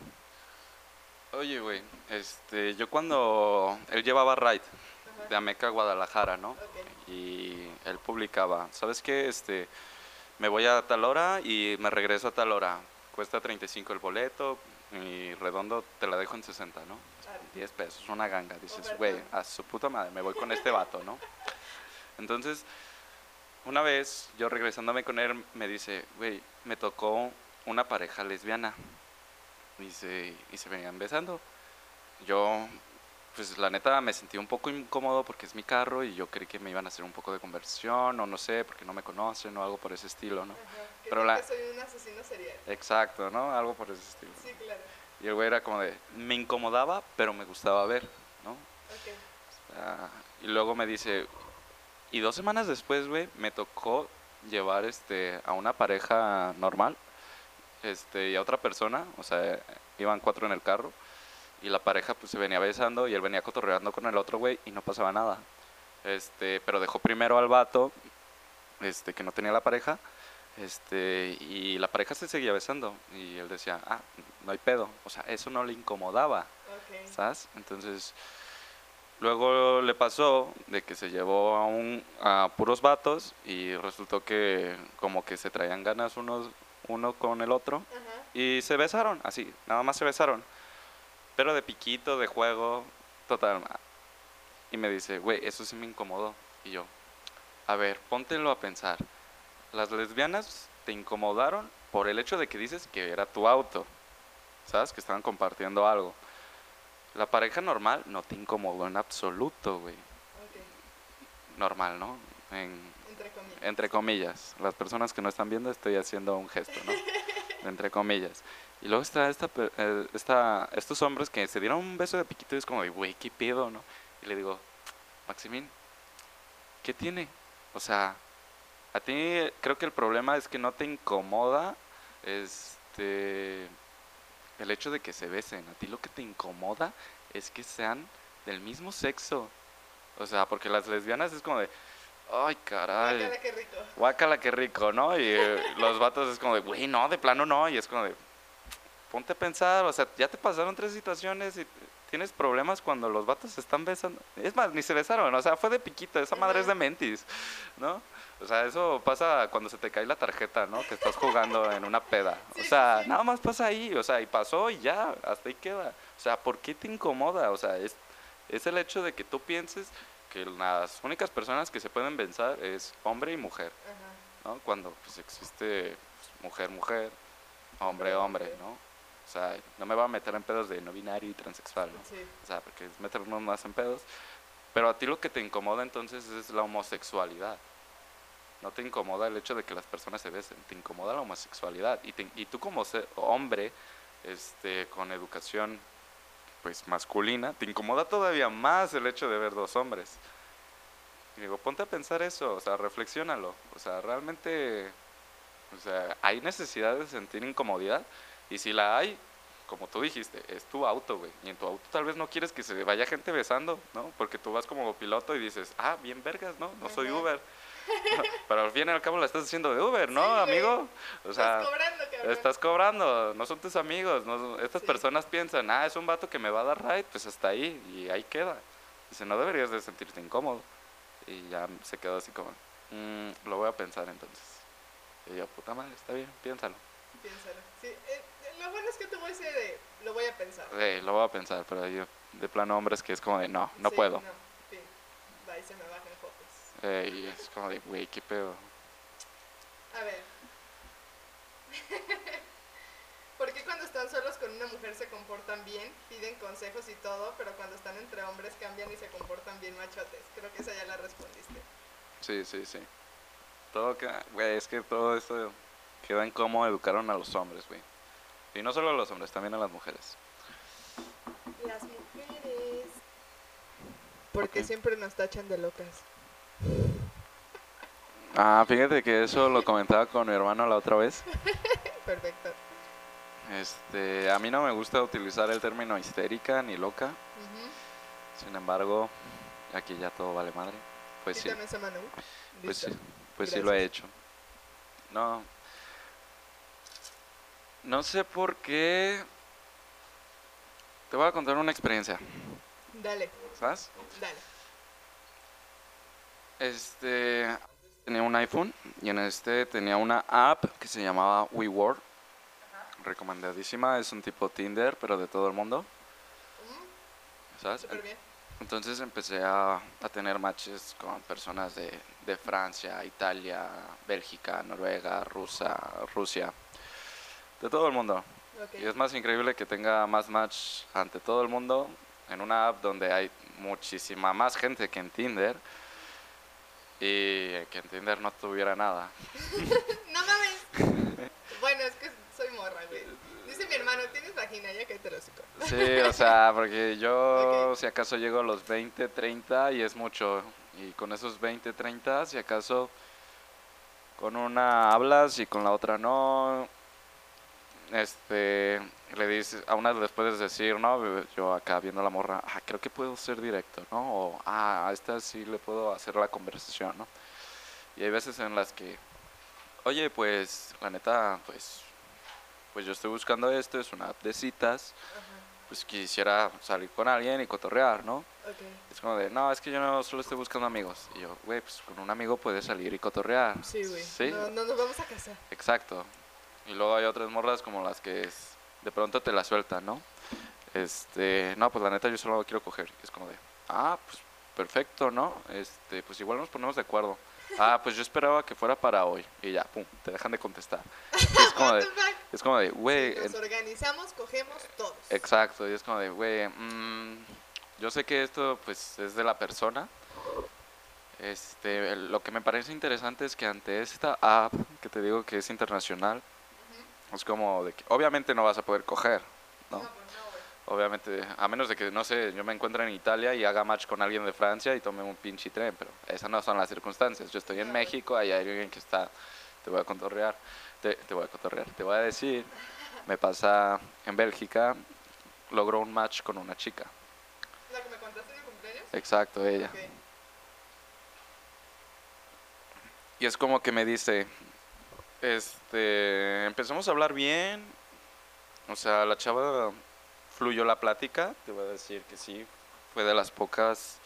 oye, güey, este, yo cuando él llevaba ride Ajá. de Ameca a Guadalajara, ¿no? Y él publicaba, ¿sabes qué? Este, me voy a tal hora y me regreso a tal hora. Cuesta 35 el boleto y redondo te la dejo en 60, ¿no? Ah, 10 pesos, una ganga. Dices, güey, a su puta madre, me voy con este vato, ¿no? Entonces, una vez, yo regresándome con él, me dice, güey, me tocó una pareja lesbiana. Y se, y se venían besando. Yo, pues la neta, me sentí un poco incómodo porque es mi carro y yo creí que me iban a hacer un poco de conversión o no sé, porque no me conocen o algo por ese estilo, ¿no? Ajá. Pero la- que soy un asesino serial. Exacto, ¿no? Algo por ese estilo. Sí, claro. Y el güey era como de, me incomodaba, pero me gustaba ver, ¿no? Ok. Ah, y luego me dice, y dos semanas después, güey, me tocó llevar este a una pareja normal este y a otra persona, o sea, iban cuatro en el carro y la pareja pues se venía besando y él venía cotorreando con el otro güey y no pasaba nada. Este, pero dejó primero al vato este que no tenía la pareja, este y la pareja se seguía besando y él decía, "Ah, no hay pedo." O sea, eso no le incomodaba. Ok. ¿sabes? Entonces, luego le pasó de que se llevó a, un, a puros vatos y resultó que como que se traían ganas unos, uno con el otro y se besaron, así, nada más se besaron. Pero de piquito, de juego, total. Y me dice, güey, eso sí me incomodó. Y yo, a ver, póntelo a pensar. Las lesbianas te incomodaron por el hecho de que dices que era tu auto. ¿Sabes? Que estaban compartiendo algo. La pareja normal no te incomodó en absoluto, güey. Ok. Normal, ¿no? En, Entre comillas. entre comillas. Las personas que no están viendo estoy haciendo un gesto, ¿no? entre comillas. Y luego está esta, eh, esta, estos hombres que se dieron un beso de piquito y es como güey, ¿qué pedo, no? Y le digo, Maximín, ¿qué tiene? O sea, a ti creo que el problema es que no te incomoda este el hecho de que se besen. A ti lo que te incomoda es que sean del mismo sexo. O sea, porque las lesbianas es como de, ay, caray. Guácala, qué rico. Guácala, qué rico, ¿no? Y eh, los vatos es como de, güey, no, de plano no. Y es como de, ponte a pensar, o sea, ya te pasaron tres situaciones y tienes problemas cuando los vatos se están besando. Es más, ni se besaron, o sea, fue de piquito, esa madre es de mentis, ¿no? O sea, eso pasa cuando se te cae la tarjeta, ¿no? Que estás jugando en una peda. O sea, nada más pasa ahí, o sea, y pasó y ya, hasta ahí queda. O sea, ¿por qué te incomoda? O sea, es, es el hecho de que tú pienses que las únicas personas que se pueden besar es hombre y mujer. ¿no? Cuando pues existe pues, mujer, mujer, hombre, hombre, ¿no? O sea, no me voy a meter en pedos de no binario y transexual, ¿no? Sí. O sea, porque es meternos más en pedos. Pero a ti lo que te incomoda entonces es la homosexualidad. No te incomoda el hecho de que las personas se besen, te incomoda la homosexualidad. Y, te- y tú como hombre, este, con educación pues masculina, te incomoda todavía más el hecho de ver dos hombres. Y digo, ponte a pensar eso, o sea, reflexiónalo. O sea, realmente, o sea, hay necesidad de sentir incomodidad. Y si la hay, como tú dijiste, es tu auto, güey. Y en tu auto tal vez no quieres que se vaya gente besando, ¿no? Porque tú vas como piloto y dices, ah, bien vergas, ¿no? No soy. Uber. Pero al fin y al cabo la estás haciendo de Uber, ¿no, Sí, amigo? O sea, Estás cobrando, cabrón. estás cobrando, no son tus amigos. no- estas Sí. personas piensan, ah, es un vato que me va a dar ride, pues hasta ahí, y ahí queda. Dice, no deberías de sentirte incómodo. Y ya se quedó así como, "Mm, lo voy a pensar entonces. Y yo, puta madre, está bien, piénsalo. Piénsalo. Sí, eh, lo bueno es que te voy a decir de, lo voy a pensar. Eh, lo voy a pensar, pero yo, de plano hombres que es como de, no, no Sí, puedo. No. Va y se me fotos. Eh, y es como de, güey, qué pedo. A ver. ¿Por qué cuando están solos con una mujer se comportan bien, piden consejos y todo, pero cuando están entre hombres cambian y se comportan bien machotes? Creo que esa ya la respondiste. Sí, sí, sí. Todo queda, güey, es que todo esto queda en cómo educaron a los hombres, güey. Y no solo a los hombres, también a las mujeres. Las mujeres. Porque Ok. siempre nos tachan de locas. Ah, fíjate que eso lo comentaba con mi hermano la otra vez. Perfecto. Este, a mí no me gusta utilizar el término histérica ni loca. Sin embargo, aquí ya todo vale madre. Pues sí, pues sí, pues sí lo he hecho. No, no sé por qué. Te voy a contar una experiencia, Dale, ¿sabes? dale. Este, tenía un iPhone y en este tenía una app que se llamaba WeWork. Recomendadísima, es un tipo Tinder, pero de todo el mundo, ¿sabes? Entonces empecé a, a tener matches con personas de, de Francia, Italia, Bélgica, Noruega, Rusia, Rusia, de todo el mundo. Y es más increíble que tenga más match ante todo el mundo en una app donde hay muchísima más gente que en Tinder y que en Tinder no tuviera nada. No mames. bueno, es que soy morra, güey. Dice mi hermano, ¿tienes vagina? Ya que te lo hocico. Sí, o sea, porque yo si acaso llego a los 20, 30 y es mucho. Y con esos 20, 30, si acaso con una hablas y con la otra no. Este, le dices, a una les puedes decir, ¿no? Yo acá viendo a la morra, ah, creo que puedo ser directo, ¿no? O, ah, a esta sí le puedo hacer la conversación, ¿no? Y hay veces en las que, oye, pues, la neta, pues, pues yo estoy buscando esto, es una app de citas, Ajá. pues quisiera salir con alguien y cotorrear, ¿no? Ok. Es como de, no, es que yo no solo estoy buscando amigos. Y yo, güey, pues con un amigo puedes salir y cotorrear. Sí, güey. Sí, No, no nos vamos a casar. exacto. Y luego hay otras morras como las que es- de pronto te la sueltan, ¿no? Este, no, pues la neta yo solo quiero coger. Y es como de, ah, pues perfecto, ¿no? Este, pues igual nos ponemos de acuerdo. Ah, pues yo esperaba que fuera para hoy. Y ya, pum, te dejan de contestar. Y es como de, es como de, güey, Nos organizamos, cogemos todos. Exacto, y es como de, güey, mm, yo sé que esto pues es de la persona. Este, lo que me parece interesante es que ante esta app, que te digo que es internacional, es como de que obviamente no vas a poder coger, ¿no? No, pues no. Obviamente, a menos de que, no sé, yo me encuentre en Italia y haga match con alguien de Francia y tome un pinche tren, pero esas no son las circunstancias. Yo estoy en. México, hay alguien que está, te voy a cotorrear, te, te voy a cotorrear, te voy a decir, me pasa en Bélgica, logró un match con una chica. La que me contaste en Exacto, ella. Y es como que me dice, este, empezamos a hablar bien, o sea, la chava fluyó la plática, te voy a decir que sí, fue de las pocas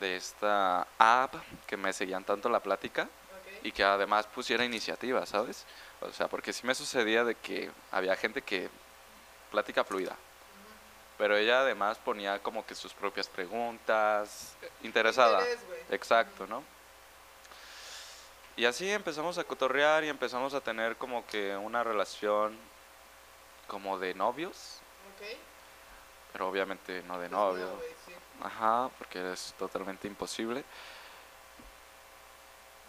de esta app que me seguían tanto la plática y que además pusiera iniciativa, ¿sabes? O sea, porque sí me sucedía de que había gente que plática fluida, pero ella además ponía como que sus propias preguntas, eh, interesada. Interés. Exacto, ¿no? Y así empezamos a cotorrear y empezamos a tener como que una relación como de novios, Ok. pero obviamente no de Pues no, novio. güey, sí. Ajá, porque es totalmente imposible.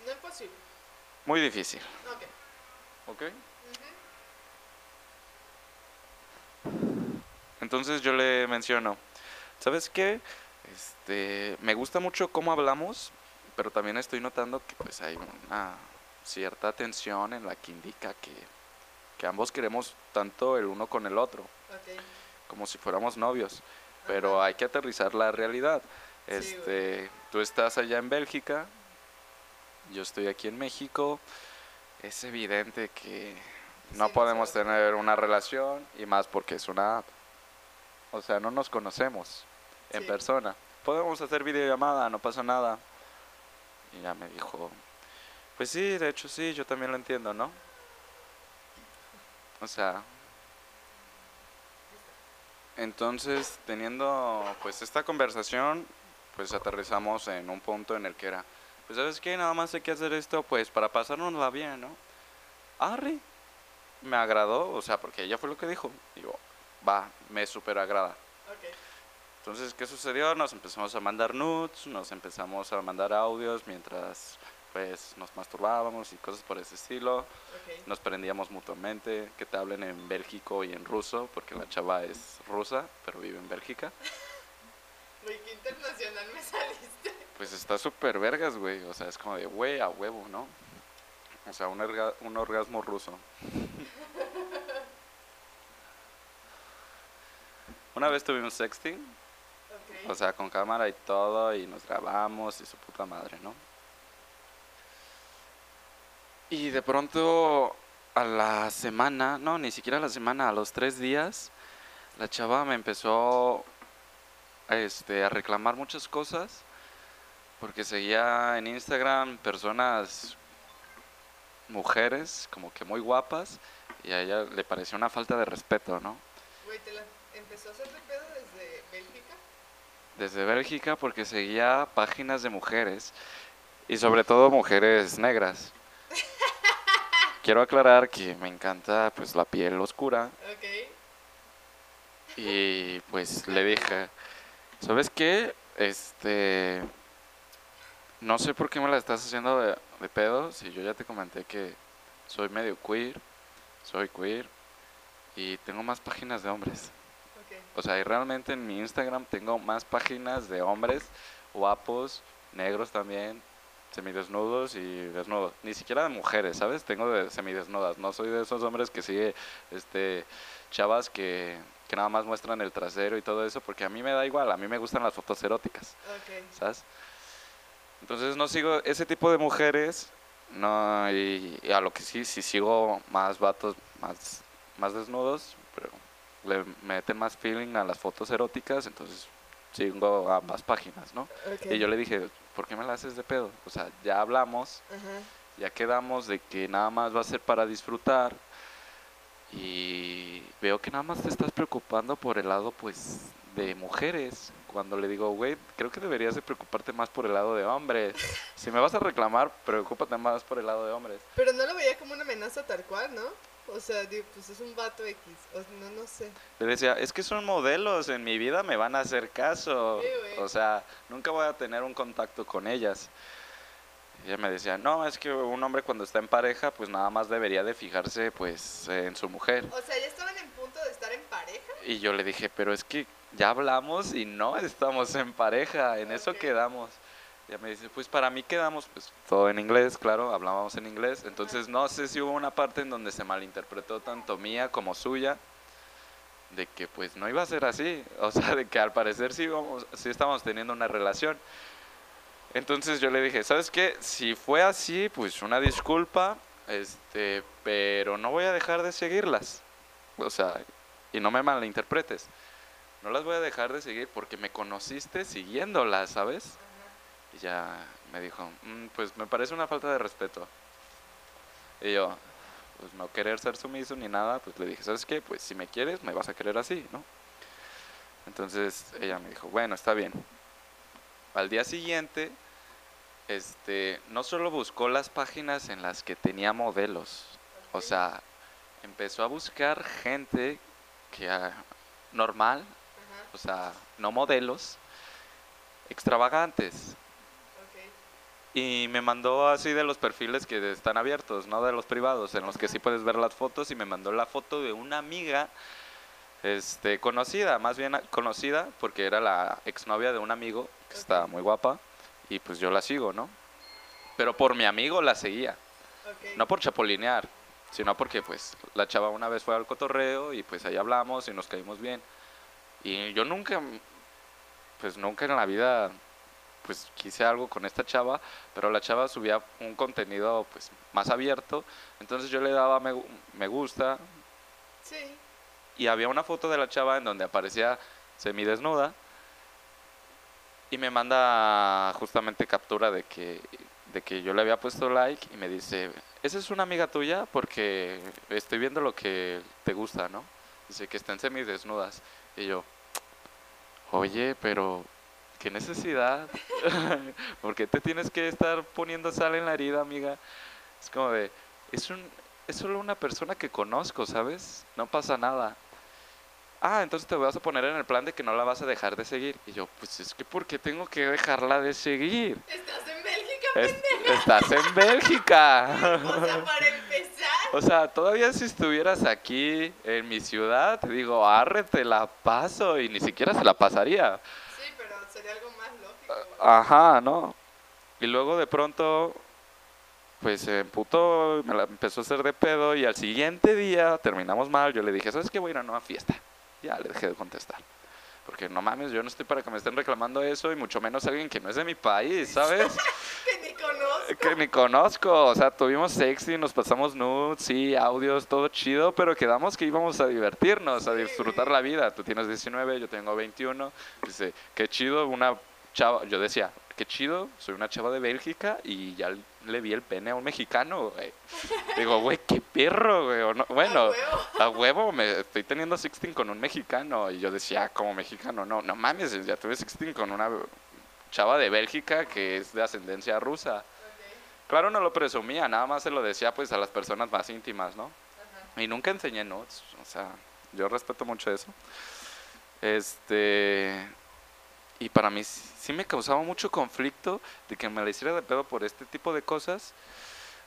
No es posible. Muy difícil, Ok. ¿ok? Ujú. Entonces yo le menciono, ¿sabes qué? Este, me gusta mucho cómo hablamos, pero también estoy notando que pues hay una cierta tensión en la que indica que, que ambos queremos tanto el uno con el otro, como si fuéramos novios, pero Ajá. hay que aterrizar la realidad. Sí, Este, tú estás allá en Bélgica, yo estoy aquí en México, es evidente que no podemos tener una relación y más porque es una app. O sea, no nos conocemos en Sí. persona. Podemos hacer videollamada, no pasa nada. Y ya me dijo, pues sí, de hecho sí, yo también lo entiendo, ¿no? O sea, entonces teniendo pues esta conversación, pues aterrizamos en un punto en el que era, pues sabes qué, nada más hay que hacer esto pues para pasárnosla bien, ¿no? Arre, me agradó, o sea, porque ella fue lo que dijo. Digo, va, me super agrada. Entonces, ¿qué sucedió? Nos empezamos a mandar nudes, nos empezamos a mandar audios mientras pues nos masturbábamos y cosas por ese estilo. Ok. Nos prendíamos mutuamente, que te hablen en Bélgico y en ruso, porque la chava es rusa, pero vive en Bélgica. Güey, qué internacional me saliste. Pues está súper vergas, güey. O sea, es como de, güey, a huevo, ¿no? O sea, un, un orgasmo ruso. Una vez tuvimos sexting. O sea, con cámara y todo, y nos grabamos y su puta madre, ¿no? Y de pronto, a la semana, no, ni siquiera a la semana, a los tres días, la chava me empezó este, a reclamar muchas cosas, porque seguía en Instagram personas, mujeres, como que muy guapas, y a ella le pareció una falta de respeto, ¿no? Güey, ¿te la empezó a hacer de pedo? Desde Bélgica porque seguía páginas de mujeres y sobre todo mujeres negras. Quiero aclarar que me encanta pues la piel oscura Ok. y pues le dije, ¿sabes qué? Este no sé por qué me la estás haciendo de, de pedo si yo ya te comenté que soy medio queer, soy queer y tengo más páginas de hombres. O sea, y realmente en mi Instagram tengo más páginas de hombres guapos, negros también, semidesnudos y desnudos. Ni siquiera de mujeres, ¿sabes? Tengo de semidesnudas. No soy de esos hombres que sigue este chavas que, que nada más muestran el trasero y todo eso, porque a mí me da igual, a mí me gustan las fotos eróticas. ¿sabes? Entonces no sigo ese tipo de mujeres, no, y, y a lo que sí, sí sigo más vatos, más, más desnudos, pero le meten más feeling a las fotos eróticas, entonces sigo ambas páginas, ¿no? Ok. Y yo le dije, ¿por qué me la haces de pedo? O sea, ya hablamos, Ajá. ya quedamos de que nada más va a ser para disfrutar y veo que nada más te estás preocupando por el lado, pues, de mujeres. Cuando le digo, güey, creo que deberías de preocuparte más por el lado de hombres. Si me vas a reclamar, preocúpate más por el lado de hombres. Pero no lo veía como una amenaza tal cual, ¿no? O sea, digo, pues es un vato X. O sea, no, no sé. Le decía, es que son modelos, en mi vida me van a hacer caso. Sí. O sea, nunca voy a tener un contacto con ellas. Y ella me decía, no, es que un hombre cuando está en pareja, pues nada más debería de fijarse pues en su mujer. O sea, ya estaban en punto de estar en pareja. Y yo le dije, pero es que ya hablamos y no estamos en pareja, en eso Ok. quedamos. Ella me dice, pues para mí quedamos, pues todo en inglés, claro, hablábamos en inglés. Entonces no sé si hubo una parte en donde se malinterpretó tanto mía como suya. de que pues no iba a ser así, o sea, de que al parecer sí, vamos, sí estábamos teniendo una relación. Entonces yo le dije, ¿sabes qué? Si fue así, pues una disculpa, este, pero no voy a dejar de seguirlas. O sea, y no me malinterpretes. No las voy a dejar de seguir porque me conociste siguiéndolas, ¿sabes? Y ya me dijo, "Mm, pues me parece una falta de respeto. Y yo, pues no querer ser sumiso ni nada, pues le dije, ¿sabes qué? Pues si me quieres, me vas a querer así, ¿no? Entonces ella me dijo, bueno, está bien. Al día siguiente, este, no solo buscó las páginas en las que tenía modelos, o sea, empezó a buscar gente que normal, o sea, no modelos, extravagantes. Y me mandó así de los perfiles que están abiertos, no de los privados, en los que sí puedes ver las fotos. Y me mandó la foto de una amiga este, conocida, más bien conocida, porque era la exnovia de un amigo que está muy guapa. Y pues yo la sigo, ¿no? Pero por mi amigo la seguía, no por chapolinear, sino porque pues la chava una vez fue al cotorreo y pues ahí hablamos y nos caímos bien. Y yo nunca, pues nunca en la vida pues quise algo con esta chava, pero la chava subía un contenido pues más abierto, entonces yo le daba me, me gusta Sí. y había una foto de la chava en donde aparecía semidesnuda y me manda justamente captura de que de que yo le había puesto like y me dice, "Esa es una amiga tuya porque estoy viendo lo que te gusta, ¿no?" Dice que estén semidesnudas y yo, "Oye, pero qué necesidad? ¿Por qué te tienes que estar poniendo sal en la herida, amiga?" Es como de, es un es solo una persona que conozco, ¿sabes? No pasa nada. Ah, entonces te vas a poner en el plan de que no la vas a dejar de seguir. Y yo, pues es que ¿por qué tengo que dejarla de seguir? ¿Estás en Bélgica, Es- estás en Bélgica. O sea, para empezar. O sea, todavía si estuvieras aquí en mi ciudad, te digo, arre, te la paso y ni siquiera se la pasaría. Sí, pero sería algo más lógico. güey. Ajá, ¿no? Y luego de pronto, pues se emputó, me la empezó a hacer de pedo y al siguiente día terminamos mal. Yo le dije, ¿sabes qué? Voy a ir a una fiesta. Ya le dejé de contestar. Porque no mames, yo no estoy para que me estén reclamando eso y mucho menos alguien que no es de mi país, ¿sabes? Que ni conozco. que ni conozco. O sea, tuvimos sexy, nos pasamos nudes, sí, audios, todo chido, pero quedamos que íbamos a divertirnos, a disfrutar la vida. Tú tienes 19, yo tengo 21. Dice, qué chido, una chava. Yo decía, qué chido, soy una chava de Bélgica y ya le vi el pene a un mexicano, güey. Digo, güey, qué perro, güey. no- Bueno, A huevo. me estoy teniendo sexting con un mexicano. Y yo decía, como mexicano, no, no mames, ya tuve sexting con una chava de Bélgica que es de ascendencia rusa. Claro, no lo presumía, nada más se lo decía pues a las personas más íntimas, ¿no? Y nunca enseñé notes, o sea, yo respeto mucho eso. Este. Y para mí sí me causaba mucho conflicto de que me la hiciera de pedo por este tipo de cosas.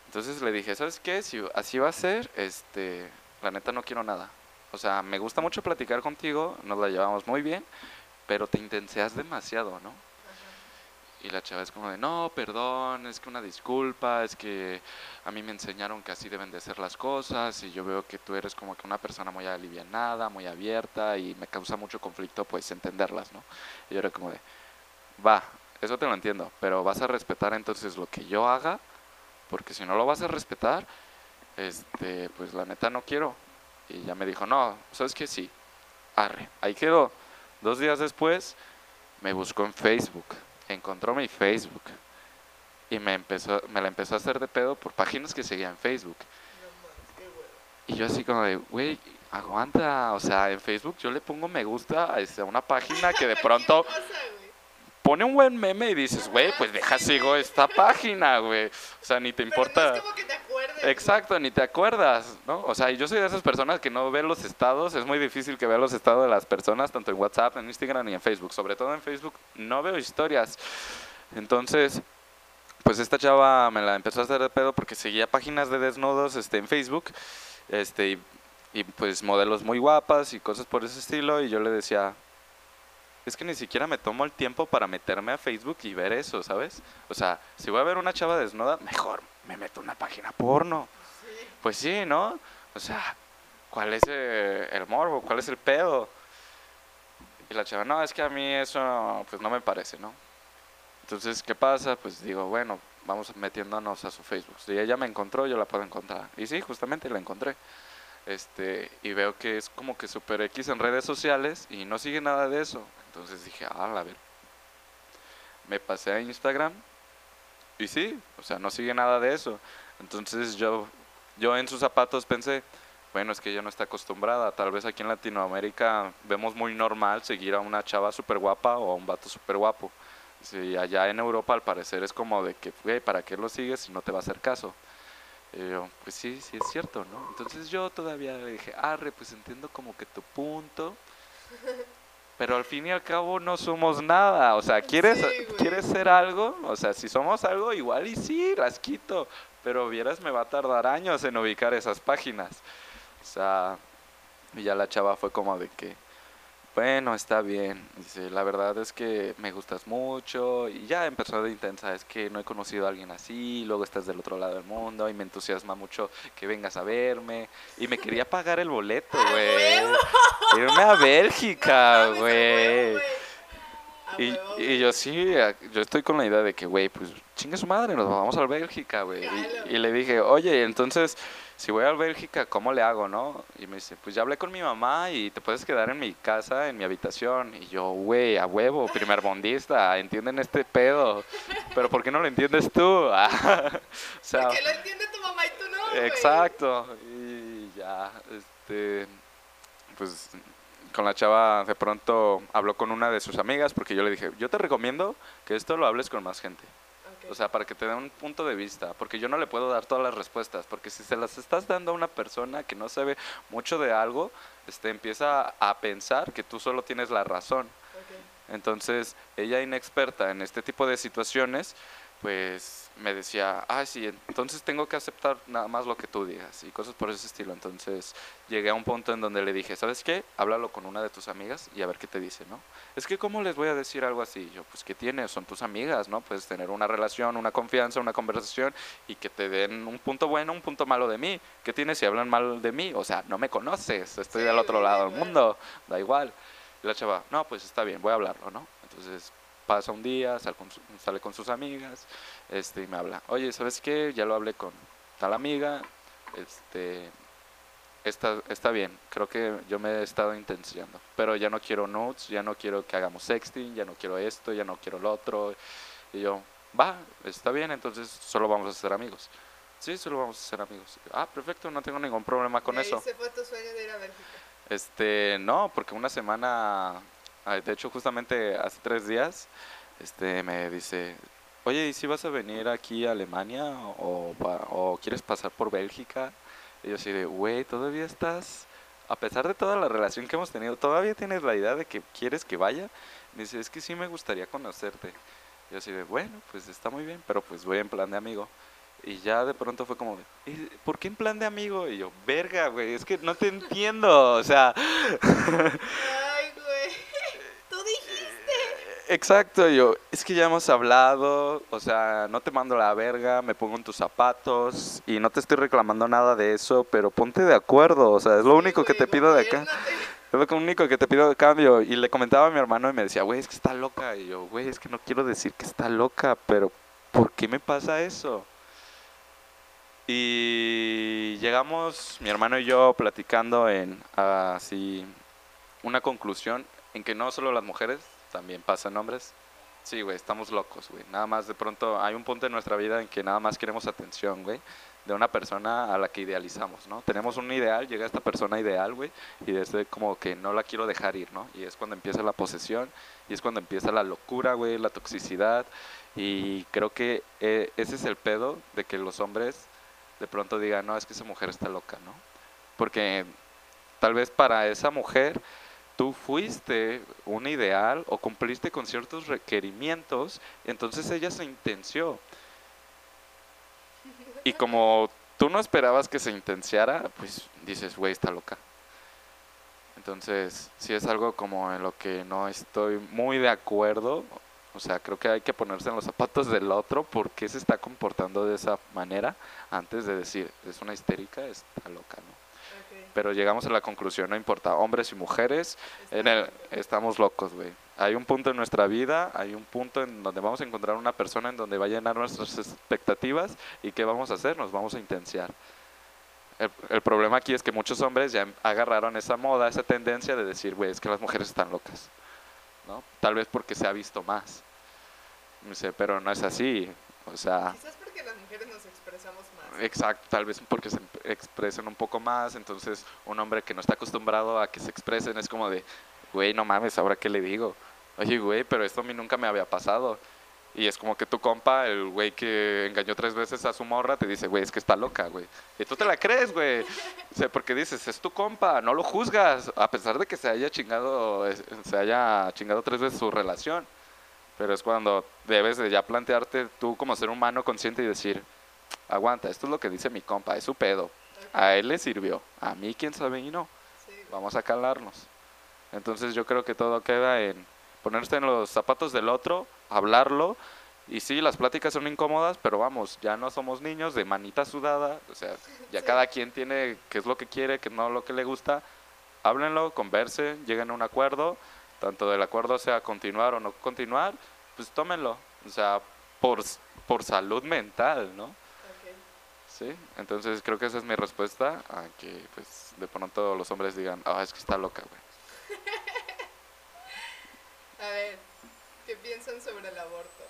Entonces le dije, ¿sabes qué? Si así va a ser, este, la neta no quiero nada. O sea, me gusta mucho platicar contigo, nos la llevamos muy bien, pero te intenseas demasiado, ¿no? Y la chava es como de, no, perdón, es que una disculpa, es que a mí me enseñaron que así deben de ser las cosas y yo veo que tú eres como que una persona muy alivianada, muy abierta y me causa mucho conflicto pues entenderlas, ¿no? Y yo era como de, va, eso te lo entiendo, pero vas a respetar entonces lo que yo haga, porque si no lo vas a respetar, este, pues la neta no quiero. Y ya me dijo, no, ¿sabes qué? Sí, arre, ahí quedó. Dos días después me buscó en Facebook, encontró mi Facebook y me empezó, me la empezó a hacer de pedo por páginas que seguía en Facebook. Y yo así como de, güey, aguanta, o sea, en Facebook yo le pongo me gusta a esta- una página que de pronto pone un buen meme y dices, güey, pues deja sigo esta página, güey. O sea, ni te Pero importa. no es como que te acuerdes. güey. Exacto, ni te acuerdas, ¿no? O sea, yo soy de esas personas que no ve los estados, es muy difícil que vea los estados de las personas, tanto en WhatsApp, en Instagram y en Facebook. Sobre todo en Facebook no veo historias. Entonces, pues esta chava me la empezó a hacer de pedo porque seguía páginas de desnudos este, en Facebook, este, y, y, pues modelos muy guapas y cosas por ese estilo, y yo le decía, es que ni siquiera me tomo el tiempo para meterme a Facebook y ver eso, ¿sabes? O sea, si voy a ver una chava desnuda, mejor me meto una página porno. Pues sí, ¿no? O sea, ¿cuál es eh, el morbo? ¿Cuál es el pedo? Y la chava, no, es que a mí eso pues no me parece, ¿no? Entonces, ¿qué pasa? Pues digo, bueno, vamos metiéndonos a su Facebook. Si ella me encontró, yo la puedo encontrar. Y sí, justamente la encontré. Este, y veo que es como que super X en redes sociales y no sigue nada de eso. Entonces dije, ah, a ver. Me pasé a Instagram y sí, o sea, no sigue nada de eso. Entonces yo, yo en sus zapatos pensé, bueno, es que ella no está acostumbrada. Tal vez aquí en Latinoamérica vemos muy normal seguir a una chava súper guapa o a un vato súper guapo. Sí, allá en Europa al parecer es como de que, güey, ¿para qué lo sigues si no te va a hacer caso? Y yo, pues sí, sí es cierto, ¿no? Entonces yo todavía le dije, arre, pues entiendo como que tu punto, pero al fin y al cabo no somos nada. O sea, ¿quieres, ¿quieres ser algo? O sea, si somos algo, igual y sí, rasquito, pero vieras, me va a tardar años en ubicar esas páginas. O sea, y ya la chava fue como de que, bueno, está bien. Dice, la verdad es que me gustas mucho. Y ya empezó de intensa, es que no he conocido a alguien así, luego estás del otro lado del mundo y me entusiasma mucho que vengas a verme. Y me quería pagar el boleto, güey. Irme a Bélgica, güey. Y, y, yo sí, yo estoy con la idea de que, güey, pues chingue su madre, nos vamos a Bélgica, güey. Y, y, le dije, oye, entonces si voy a Bélgica, ¿cómo le hago, no? Y me dice, pues ya hablé con mi mamá y te puedes quedar en mi casa, en mi habitación. Y yo, güey, a huevo, primer bondista, entienden este pedo. Pero ¿por qué no lo entiendes tú? o sea, Porque lo entiende tu mamá y tú no, Exacto. Y ya, este, pues con la chava de pronto habló con una de sus amigas porque yo le dije, yo te recomiendo que esto lo hables con más gente. O sea, para que te den un punto de vista, porque yo no le puedo dar todas las respuestas, porque si se las estás dando a una persona que no sabe mucho de algo, este, empieza a pensar que tú solo tienes la razón. Entonces, ella inexperta en este tipo de situaciones, pues me decía, ah, sí, entonces tengo que aceptar nada más lo que tú digas y cosas por ese estilo. Entonces llegué a un punto en donde le dije, ¿sabes qué? Háblalo con una de tus amigas y a ver qué te dice, ¿no? Es que, ¿cómo les voy a decir algo así? Yo, pues, ¿qué tienes? Son tus amigas, ¿no? Puedes tener una relación, una confianza, una conversación y que te den un punto bueno, un punto malo de mí. ¿Qué tienes si hablan mal de mí? O sea, no me conoces, estoy del otro lado del mundo, da igual. Y la chava, no, pues está bien, voy a hablarlo, ¿no? Entonces pasa un día, sale con, sale con sus amigas, este, y me habla, oye, ¿sabes qué? Ya lo hablé con tal amiga, este, está, está bien, creo que yo me he estado intensiando, pero ya no quiero notes, ya no quiero que hagamos sexting, ya no quiero esto, ya no quiero lo otro, y yo, va, está bien, entonces solo vamos a ser amigos. Sí, solo vamos a ser amigos. Ah, perfecto, no tengo ningún problema con eso. ¿Se fue tu sueño de ir a? Este, no, porque una semana de hecho, justamente hace tres días, este, me dice, oye, ¿y si vas a venir aquí a Alemania o, o quieres pasar por Bélgica? Y yo así de, güey, ¿todavía estás, a pesar de toda la relación que hemos tenido, todavía tienes la idea de que quieres que vaya? Me dice, es que sí me gustaría conocerte. Y yo así de, bueno, pues está muy bien, pero pues voy en plan de amigo. Y ya de pronto fue como, de, ¿por qué en plan de amigo? Y yo, verga, güey, es que no te entiendo, o sea... Exacto, yo, es que ya hemos hablado, o sea, no te mando la verga, me pongo en tus zapatos y no te estoy reclamando nada de eso, pero ponte de acuerdo, o sea, es lo único que te pido de acá. Es lo único que te pido de cambio. Y le comentaba a mi hermano y me decía, güey, es que está loca. Y yo, güey, es que no quiero decir que está loca, pero ¿por qué me pasa eso? Y llegamos, mi hermano y yo, platicando en así una conclusión en que no solo las mujeres también pasan hombres. Sí, güey, estamos locos, güey. Nada más de pronto hay un punto en nuestra vida en que nada más queremos atención, güey, de una persona a la que idealizamos, ¿no? Tenemos un ideal, llega esta persona ideal, güey, y desde como que no la quiero dejar ir, ¿no? Y es cuando empieza la posesión, y es cuando empieza la locura, güey, la toxicidad, y creo que eh, ese es el pedo de que los hombres de pronto digan, no, es que esa mujer está loca, ¿no? Porque tal vez para esa mujer tú fuiste un ideal o cumpliste con ciertos requerimientos, entonces ella se intenció. Y como tú no esperabas que se intenciara, pues dices, güey, está loca. Entonces, si es algo como en lo que no estoy muy de acuerdo, o sea, creo que hay que ponerse en los zapatos del otro, por qué se está comportando de esa manera, antes de decir, es una histérica, está loca, ¿no? Pero llegamos a la conclusión, no importa, hombres y mujeres, en el, estamos locos, güey. Hay un punto en nuestra vida, hay un punto en donde vamos a encontrar una persona en donde va a llenar nuestras expectativas y ¿qué vamos a hacer? Nos vamos a intensiar. El, problema aquí es que muchos hombres ya agarraron esa moda, esa tendencia de decir, güey, es que las mujeres están locas, ¿no? Tal vez porque se ha visto más. Dice, pero no es así. O sea, mujeres nos expresamos más. Exacto, tal vez porque se expresen un poco más, entonces un hombre que no está acostumbrado a que se expresen es como de, güey, no mames, ¿ahora qué le digo? Oye, güey, pero esto a mí nunca me había pasado. Y es como que tu compa, el güey que engañó tres veces a su morra, te dice, güey, es que está loca, güey. Y tú te la crees, güey. O sea, porque dices, es tu compa, no lo juzgas, a pesar de que se haya chingado, se haya chingado tres veces su relación. Pero es cuando debes de ya plantearte tú como ser humano consciente y decir, aguanta, esto es lo que dice mi compa, es su pedo. A él le sirvió, a mí quién sabe y no. Vamos a calarnos. Entonces yo creo que todo queda en ponerse en los zapatos del otro, hablarlo. Y sí, las pláticas son incómodas, pero vamos, ya no somos niños de manita sudada. O sea, ya Sí. cada quien tiene qué es lo que quiere, qué no lo que le gusta. Háblenlo, conversen, lleguen a un acuerdo. Tanto del acuerdo sea continuar o no continuar, pues tómenlo. O sea, por, por salud mental, ¿no? Sí, entonces creo que esa es mi respuesta a que pues de pronto los hombres digan, ah, es que está loca, güey. A ver, ¿qué piensan sobre el aborto?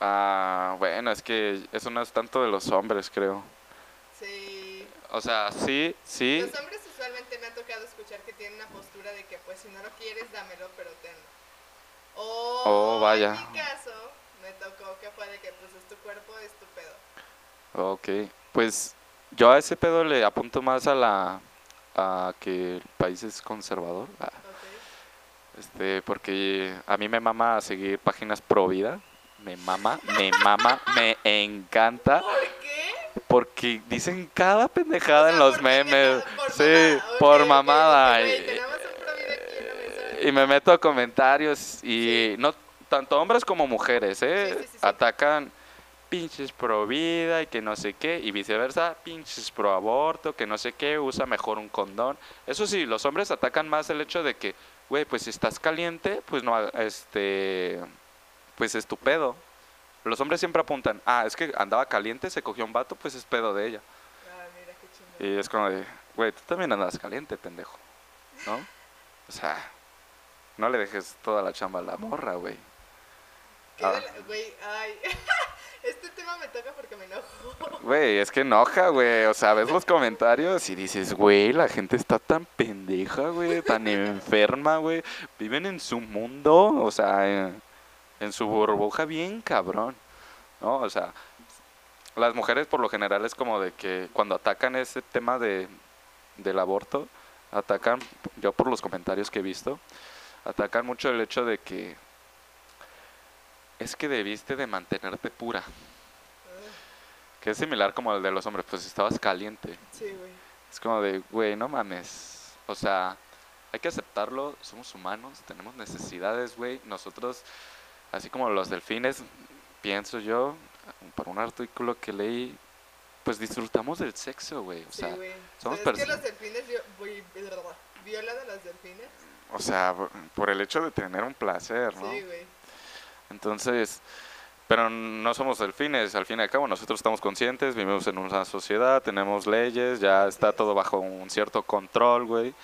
Ah, bueno, es que eso no es tanto de los hombres, creo. Sí. O sea, sí, sí, Los hombres usualmente me ha tocado escuchar que tienen una postura de que pues si no lo quieres, dámelo, pero tenlo. O Oh, vaya. en mi caso, me tocó que fue de que pues es tu cuerpo, es tu pedo. Ok. Pues yo a ese pedo le apunto más a la a que el país es conservador. Ah. Este, porque a mí me mama seguir páginas pro vida. Me mama, me mama, me encanta. ¿Por qué? Porque dicen cada pendejada O en los memes. por sí, mamada, por mamada. y- me meto a comentarios y no tanto hombres como mujeres, ¿eh? Sí, sí. Atacan pinches pro vida y que no sé qué y viceversa, pinches pro aborto, que no sé qué, usa mejor un condón. Eso sí, los hombres atacan más el hecho de que, güey, pues si estás caliente, pues no este pues es tu pedo. Los hombres siempre apuntan, ah, es que andaba caliente, se cogió un vato, pues es pedo de ella. Ah, mira qué chingón. Y es como de, güey, tú también andas caliente, pendejo. ¿No? O sea, no le dejes toda la chamba a la morra, güey. ¿Qué ah. Güey, ay. este tema me toca porque me enojo. Güey, es que enoja, güey. O sea, ves los comentarios y dices, güey, la gente está tan pendeja, güey, tan enferma, güey. Viven en su mundo, o sea, en, en su burbuja bien cabrón. ¿No? O sea, las mujeres por lo general es como de que cuando atacan ese tema de, del aborto, atacan, yo por los comentarios que he visto, atacan mucho el hecho de que es que debiste de mantenerte pura. Que es similar como el de los hombres, pues estabas caliente. Sí, güey. Es como de, güey, no mames. O sea, hay que aceptarlo, somos humanos, tenemos necesidades, güey. Nosotros, así como los delfines, pienso yo, por un artículo que leí, pues disfrutamos del sexo, güey. O Sí, sea, güey. somos ¿Sabes que perso- los delfines violan a las delfines? o sea, por el hecho de tener un placer, ¿no? Sí, güey. Entonces, pero no somos delfines, al fin y al cabo nosotros estamos conscientes, vivimos en una sociedad, tenemos leyes, ya está todo bajo un cierto control, güey.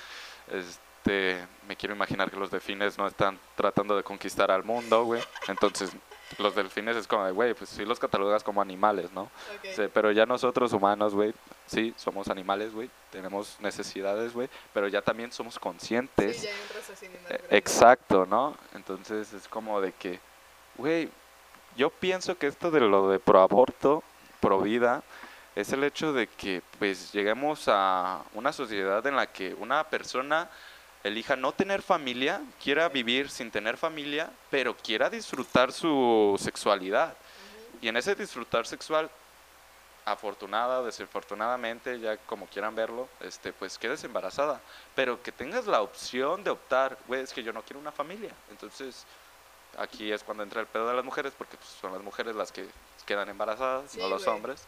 Este, me quiero imaginar que los delfines no están tratando de conquistar al mundo, güey. Entonces, los delfines es como de, güey, pues sí los catalogas como animales, ¿no? Sí, pero ya nosotros humanos, güey, sí, somos animales, güey, tenemos necesidades, güey, pero ya también somos conscientes. Sí, ya hay un grande. Exacto, ¿no? Entonces es como de que, güey, yo pienso que esto de lo de pro aborto, pro vida, es el hecho de que pues lleguemos a una sociedad en la que una persona elija no tener familia, quiera vivir sin tener familia, pero quiera disfrutar su sexualidad. Y en ese disfrutar sexual, afortunada desafortunadamente, ya como quieran verlo, este, pues quedes embarazada. Pero que tengas la opción de optar, güey, es que yo no quiero una familia. Entonces, aquí es cuando entra el pedo de las mujeres, porque pues, son las mujeres las que quedan embarazadas, Sí, no los güey. hombres.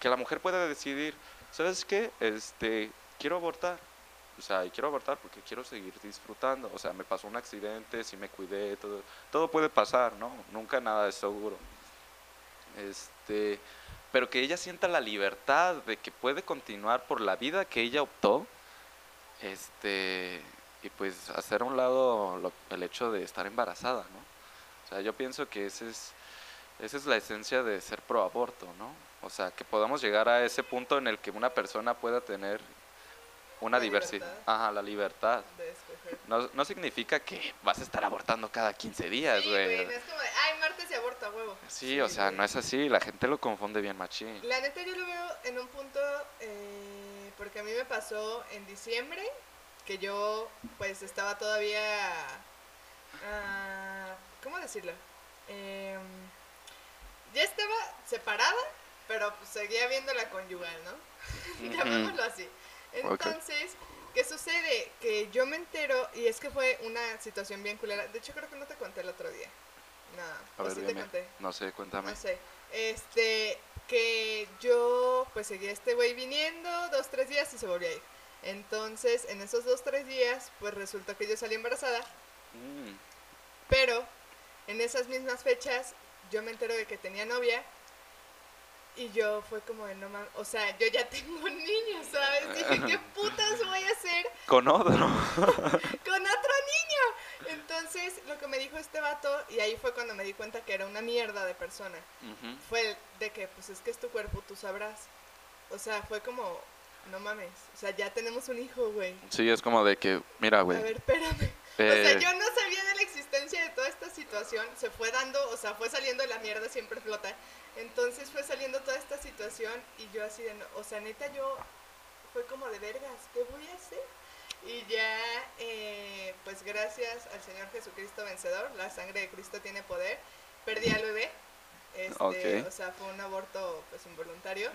Que la mujer puede decidir, ¿sabes qué? Este, quiero abortar. O sea, y quiero abortar porque quiero seguir disfrutando. O sea, me pasó un accidente, sí me cuidé, todo, todo puede pasar, ¿no? Nunca nada es seguro. Este, pero que ella sienta la libertad de que puede continuar por la vida que ella optó, este, y pues hacer a un lado lo- el hecho de estar embarazada, ¿no? Sea, yo pienso que ese es, esa es la esencia de ser pro aborto, ¿no? O sea, que podamos llegar a ese punto en el que una persona pueda tener una diversidad, ajá, la libertad. De escoger. No, no significa que vas a estar abortando cada 15 días, Sí, güey. no es como de, ay, martes y aborta, huevo. Sí, o sea, no es así, la gente lo confunde bien machín. La neta yo lo veo en un punto, eh, porque a mí me pasó en diciembre, que yo pues estaba todavía, ah, ¿cómo decirlo? Em, ya estaba separada, pero pues, seguía viendo la conyugal, ¿no? Llamémoslo así. Entonces, ¿qué sucede? Que yo me entero, y es que fue una situación bien culera, de hecho creo que no te conté el otro día. No, A ver, sí te dime. conté. No sé, cuéntame. No sé. Este, que yo pues seguía este güey viniendo dos, tres días y se volvió a ir. Entonces, en esos dos, tres días, pues resultó que yo salí embarazada, Mm, pero en esas mismas fechas yo me entero de que tenía novia y yo fue como de no mames, o sea, yo ya tengo un niño, ¿sabes? Dije, ¿qué putas voy a hacer Con otro. con otro niño? Entonces, lo que me dijo este vato, y ahí fue cuando me di cuenta que era una mierda de persona. Ujú. fue el de que pues es que es tu cuerpo, tú sabrás. O sea, fue como, no mames, o sea, ya tenemos un hijo, güey. Sí, es como de que, mira, A güey. ver, espérame. O sea, eh, yo no sabía de la existencia de toda esta situación, se fue dando, o sea, fue saliendo de la mierda, siempre flota. Entonces fue saliendo toda esta situación y yo así de, no- o sea, neta yo fue como de vergas, ¿qué voy a hacer? Y ya, eh, pues gracias al Señor Jesucristo vencedor, la sangre de Cristo tiene poder, perdí al bebé, este, o sea, fue un aborto pues involuntario,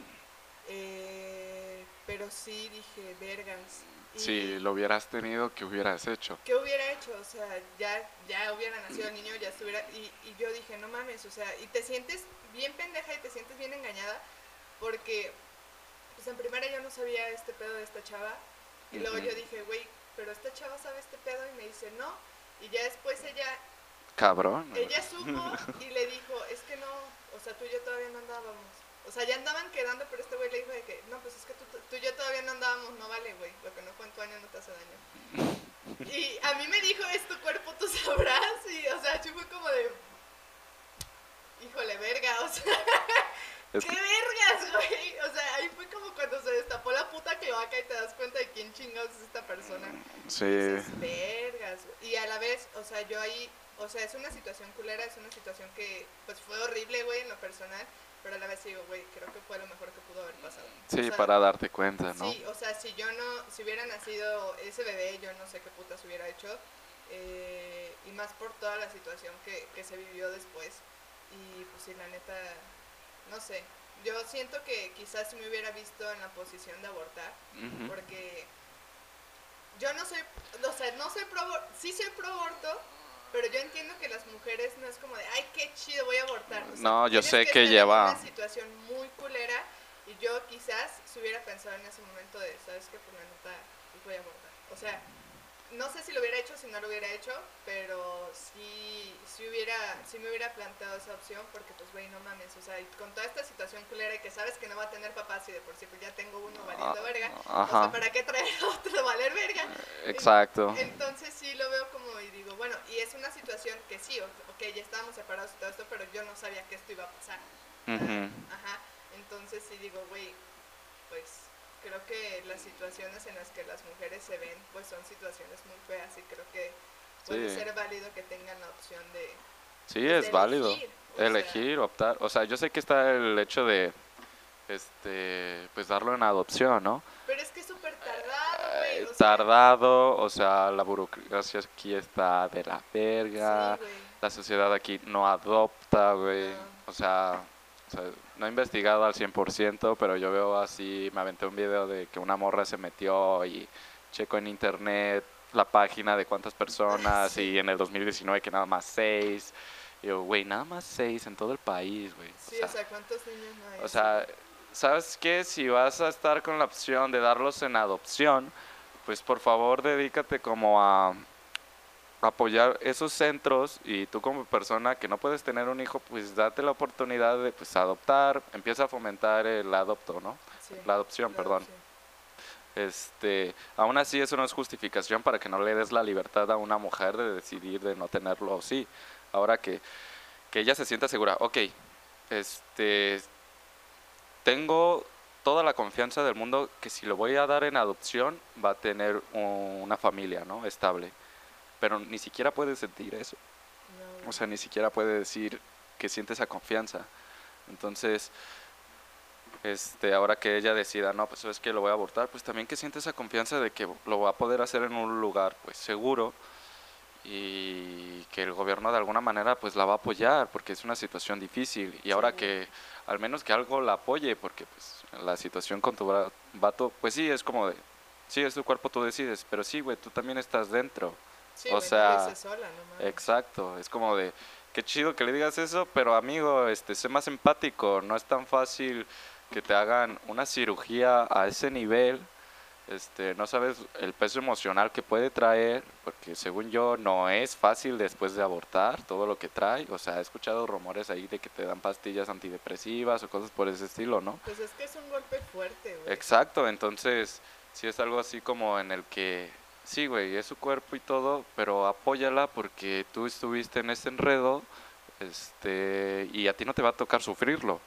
eh, pero sí dije, vergas. Y- si lo hubieras tenido, ¿qué hubieras hecho? ¿Qué hubiera hecho? O sea, ya, ya hubiera nacido el niño, ya estuviera... Y, y yo dije, no mames, o sea, y te sientes bien pendeja y te sientes bien engañada porque, pues en primera yo no sabía este pedo de esta chava y luego yo dije, güey, pero esta chava sabe este pedo y me dice, no. Y ya después ella, Cabrón. ella supo y le dijo, es que no, o sea, tú y yo todavía no andábamos. O sea, ya andaban quedando, pero este güey le dijo de que, no, pues es que tú, tú y yo todavía no andábamos, no vale, güey, lo que no fue en tu año no te hace daño. Y a mí me dijo, es tu cuerpo, tú sabrás, y, o sea, yo fue como de, híjole, verga, o sea, Es qué que- vergas, güey. O sea, ahí fue como cuando se destapó la puta cloaca y te das cuenta de quién chingados es esta persona. Sí. Dices, vergas. güey". Y a la vez, o sea, yo ahí, o sea, es una situación culera, es una situación que, pues, fue horrible, güey, en lo personal, pero a la vez digo, güey, creo que fue lo mejor que pudo haber pasado. Sí, O sea, para darte cuenta, ¿no? Sí, o sea, si yo no, si hubiera nacido ese bebé, yo no sé qué putas hubiera hecho. eh, y más por toda la situación que, que se vivió después. Y pues sí, la neta, no sé. Yo siento que quizás si me hubiera visto en la posición de abortar, porque yo no soy, o sea, no soy pro, sí soy pro aborto, pero yo entiendo que las mujeres no es como de, ay, qué chido, voy a abortar. O sea, No, yo sé que en lleva- una situación muy culera y yo quizás si hubiera pensado en ese momento de, ¿sabes qué? Por la pues voy a abortar. O sea, no sé si lo hubiera hecho, si no lo hubiera hecho, pero sí, sí hubiera, sí me hubiera planteado esa opción porque pues güey, no mames, o sea, y con toda esta situación culera y que sabes que no va a tener papás y de por sí pues ya tengo uno valiendo Ah, verga, o ajá. sea, ¿para qué traer otro valer verga? Exacto. Entonces sí lo veo como y digo, bueno, y es una situación que sí, ok, ya estábamos separados y todo esto, pero yo no sabía que esto iba a pasar. Ajá, entonces sí digo, güey, pues creo que las situaciones en las que las mujeres se ven, pues son situaciones muy feas y creo que puede Sí. ser válido que tengan la opción de... Sí, de es válido. elegir, o sea, Elegir, optar. O sea, yo sé que está el hecho de, este, pues darlo en adopción, ¿no? pero es que es súper tardado, güey. Eh, o sea, tardado, o sea, la burocracia aquí está de la verga. Sí, güey. La sociedad aquí no adopta, güey. No. O sea, o sea, no he investigado al 100%, pero yo veo así, me aventé un video de que una morra se metió y checo en internet la página de cuántas personas Sí. y en el 2019 que nada más seis. Y yo, güey, nada más seis en todo el país, güey. Sí, o sea, ¿cuántos niños no hay? o sea, ¿sabes qué? Si vas a estar con la opción de darlos en adopción, pues por favor dedícate como a apoyar esos centros y tú como persona que no puedes tener un hijo, pues date la oportunidad de pues adoptar, empieza a fomentar el adopto, ¿no? Sí, La adopción, la perdón. adopción. Este, aún así eso no es justificación para que no le des la libertad a una mujer de decidir de no tenerlo o sí. Ahora que, que ella se sienta segura, ok, este, tengo toda la confianza del mundo que si lo voy a dar en adopción va a tener un- una familia, ¿no? Estable. Pero ni siquiera puede sentir eso. No, O sea, ni siquiera puede decir que siente esa confianza. Entonces, este, ahora que ella decida, no, pues es que lo voy a abortar, pues también que siente esa confianza de que lo va a poder hacer en un lugar, pues seguro y que el gobierno de alguna manera, pues la va a apoyar, porque es una situación difícil. Y ahora que, al menos que algo la apoye, porque pues la situación con tu vato, pues sí, es como de, sí, es tu cuerpo, tú decides, pero sí, güey, tú también estás dentro. Sí, o sea, sola, no. Exacto, es como de, qué chido que le digas eso, pero amigo, este, sé más empático, no es tan fácil que te hagan una cirugía a ese nivel, este, no sabes el peso emocional que puede traer, porque según yo no es fácil después de abortar todo lo que trae, o sea, he escuchado rumores ahí de que te dan pastillas antidepresivas o cosas por ese estilo, ¿no? Pues es que es un golpe fuerte, güey. Exacto, entonces sí es algo así como en el que, sí, güey, es su cuerpo y todo, pero apóyala porque tú estuviste en ese enredo este, y a ti no te va a tocar sufrirlo.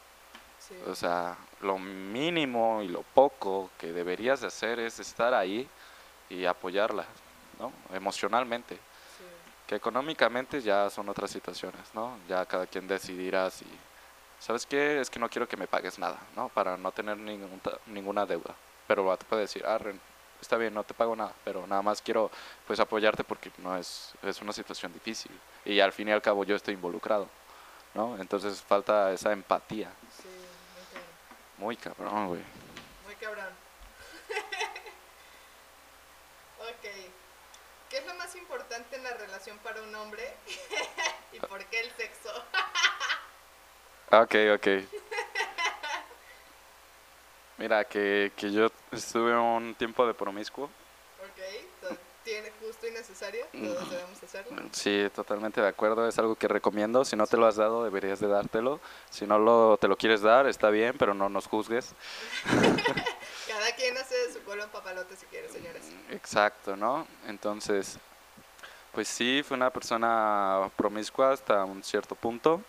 Sí. O sea, lo mínimo y lo poco que deberías de hacer es estar ahí y apoyarla, ¿no? Emocionalmente. sí. Que económicamente ya son otras situaciones, ¿no? Ya cada quien decidirá si, ¿sabes qué? Es que no quiero que me pagues nada, ¿no? Para no tener ningún ninguna deuda. Pero te puede decir, ah, está bien, no te pago nada, pero nada más quiero pues apoyarte porque no es, es una situación difícil. Y al fin y al cabo yo estoy involucrado, ¿no? Entonces falta esa empatía. Sí, muy cabrón. Muy cabrón, güey. Muy cabrón. ok. ¿Qué es lo más importante en la relación para un hombre? ¿Y por qué el sexo? Ok, ok. Mira, que, que yo estuve un tiempo de promiscuo. ok. Tiene justo y necesario. Todos debemos hacerlo. Sí, totalmente de acuerdo. Es algo que recomiendo. Si no te lo has dado, deberías de dártelo. Si no lo, te lo quieres dar, está bien, pero no nos juzgues. Cada quien hace de su culo un papalote si quiere, señores. Exacto, ¿no? Entonces, pues sí, fue una persona promiscua hasta un cierto punto.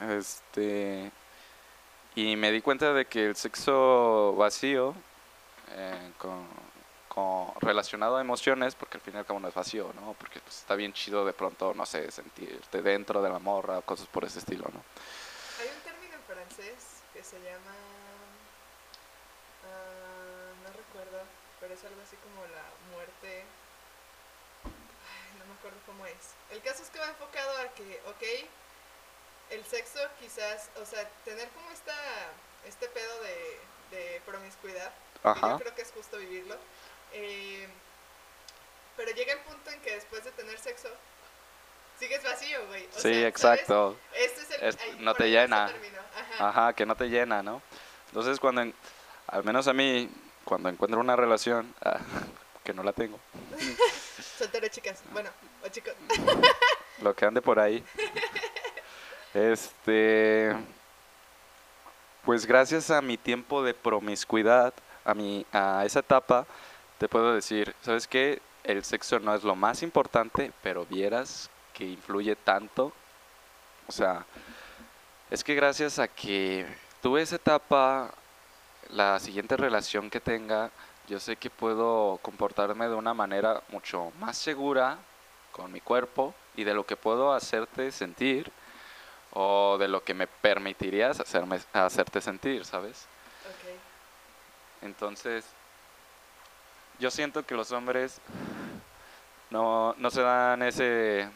Este, y me di cuenta de que el sexo vacío, eh, con, con- relacionado a emociones, porque al fin y al cabo no es vacío, ¿no? Porque pues, está bien chido de pronto, no sé, sentirte dentro de la morra, cosas por ese estilo, ¿no? Hay un término en francés que se llama. ah, no recuerdo, pero es algo así como la muerte. Ay, no me acuerdo cómo es. El caso es que va enfocado a que, ok, el sexo quizás, o sea, tener como esta, este pedo de, de promiscuidad, Ajá. yo creo que es justo vivirlo. eh, pero llega el punto en que después de tener sexo, sigues vacío, güey. O Sí, exacto. Este es el. Es- no te llena. Ajá. Ajá, que no te llena, ¿no? Entonces cuando, en- al menos a mí, cuando encuentro una relación, ah, que no la tengo, Soltero, chicas. Bueno, o chicos. lo que ande por ahí, este, pues gracias a mi tiempo de promiscuidad, a, mi, a esa etapa, te puedo decir, ¿sabes qué? El sexo no es lo más importante, pero vieras que influye tanto. O sea, es que gracias a que tuve esa etapa, la siguiente relación que tenga, yo sé que puedo comportarme de una manera mucho más segura con mi cuerpo y de lo que puedo hacerte sentir o de lo que me permitirías hacerme, hacerte sentir, ¿sabes? Ok. Entonces, yo siento que los hombres no, no se dan ese,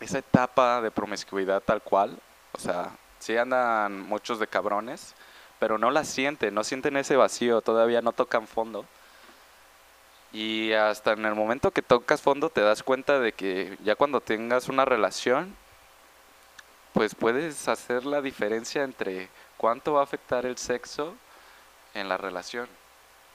esa etapa de promiscuidad tal cual. O sea, sí andan muchos de cabrones, pero no la sienten, no sienten ese vacío, todavía no tocan fondo. Y hasta en el momento que tocas fondo te das cuenta de que ya cuando tengas una relación, pues puedes hacer la diferencia entre cuánto va a afectar el sexo en la relación.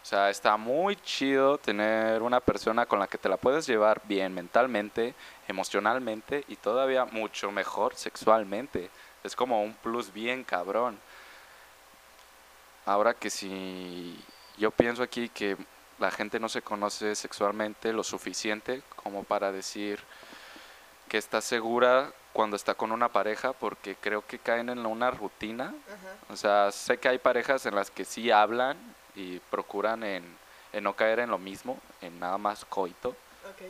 O sea, está muy chido tener una persona con la que te la puedes llevar bien mentalmente, emocionalmente y todavía mucho mejor sexualmente. Es como un plus bien cabrón. Ahora que si yo pienso aquí que la gente no se conoce sexualmente lo suficiente como para decir que está segura cuando está con una pareja porque creo que caen en una rutina. O sea, sé que hay parejas en las que sí hablan y procuran en, en no caer en lo mismo, en nada más coito.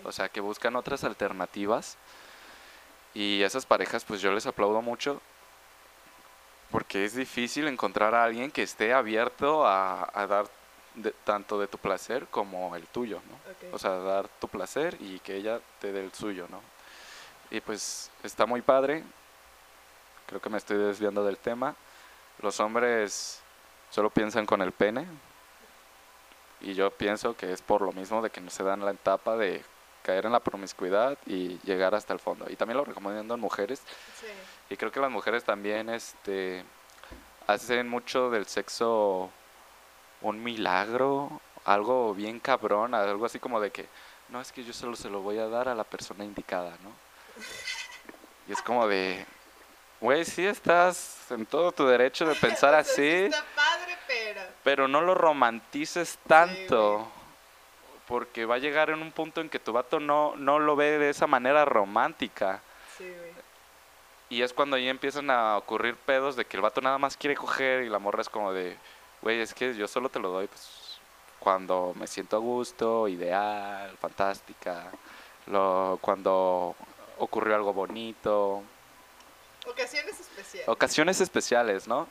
O sea, que buscan otras alternativas. Y esas parejas, pues yo les aplaudo mucho. Porque es difícil encontrar a alguien que esté abierto a, a dar de- tanto de tu placer como el tuyo, ¿no? O sea, dar tu placer y que ella te dé el suyo, ¿no? Y pues está muy padre. Creo que me estoy desviando del tema. Los hombres solo piensan con el pene. Y yo pienso que es por lo mismo de que no se dan la etapa de caer en la promiscuidad y llegar hasta el fondo. Y también lo recomiendo en mujeres. Sí. Y creo que las mujeres también este, hacen mucho del sexo un milagro, algo bien cabrón, algo así como de que, no, es que yo solo se lo voy a dar a la persona indicada, ¿no? Y es como de, güey, sí estás en todo tu derecho de pensar O sea, sí así, Está padre, pero. pero no lo romantices tanto. Porque va a llegar en un punto en que tu vato no, no lo ve de esa manera romántica. Sí, güey. Y es cuando ahí empiezan a ocurrir pedos de que el vato nada más quiere coger y la morra es como de, güey, es que yo solo te lo doy pues, cuando me siento a gusto, ideal, fantástica, lo, cuando ocurrió algo bonito, Ocasiones especiales. ocasiones especiales, ¿no?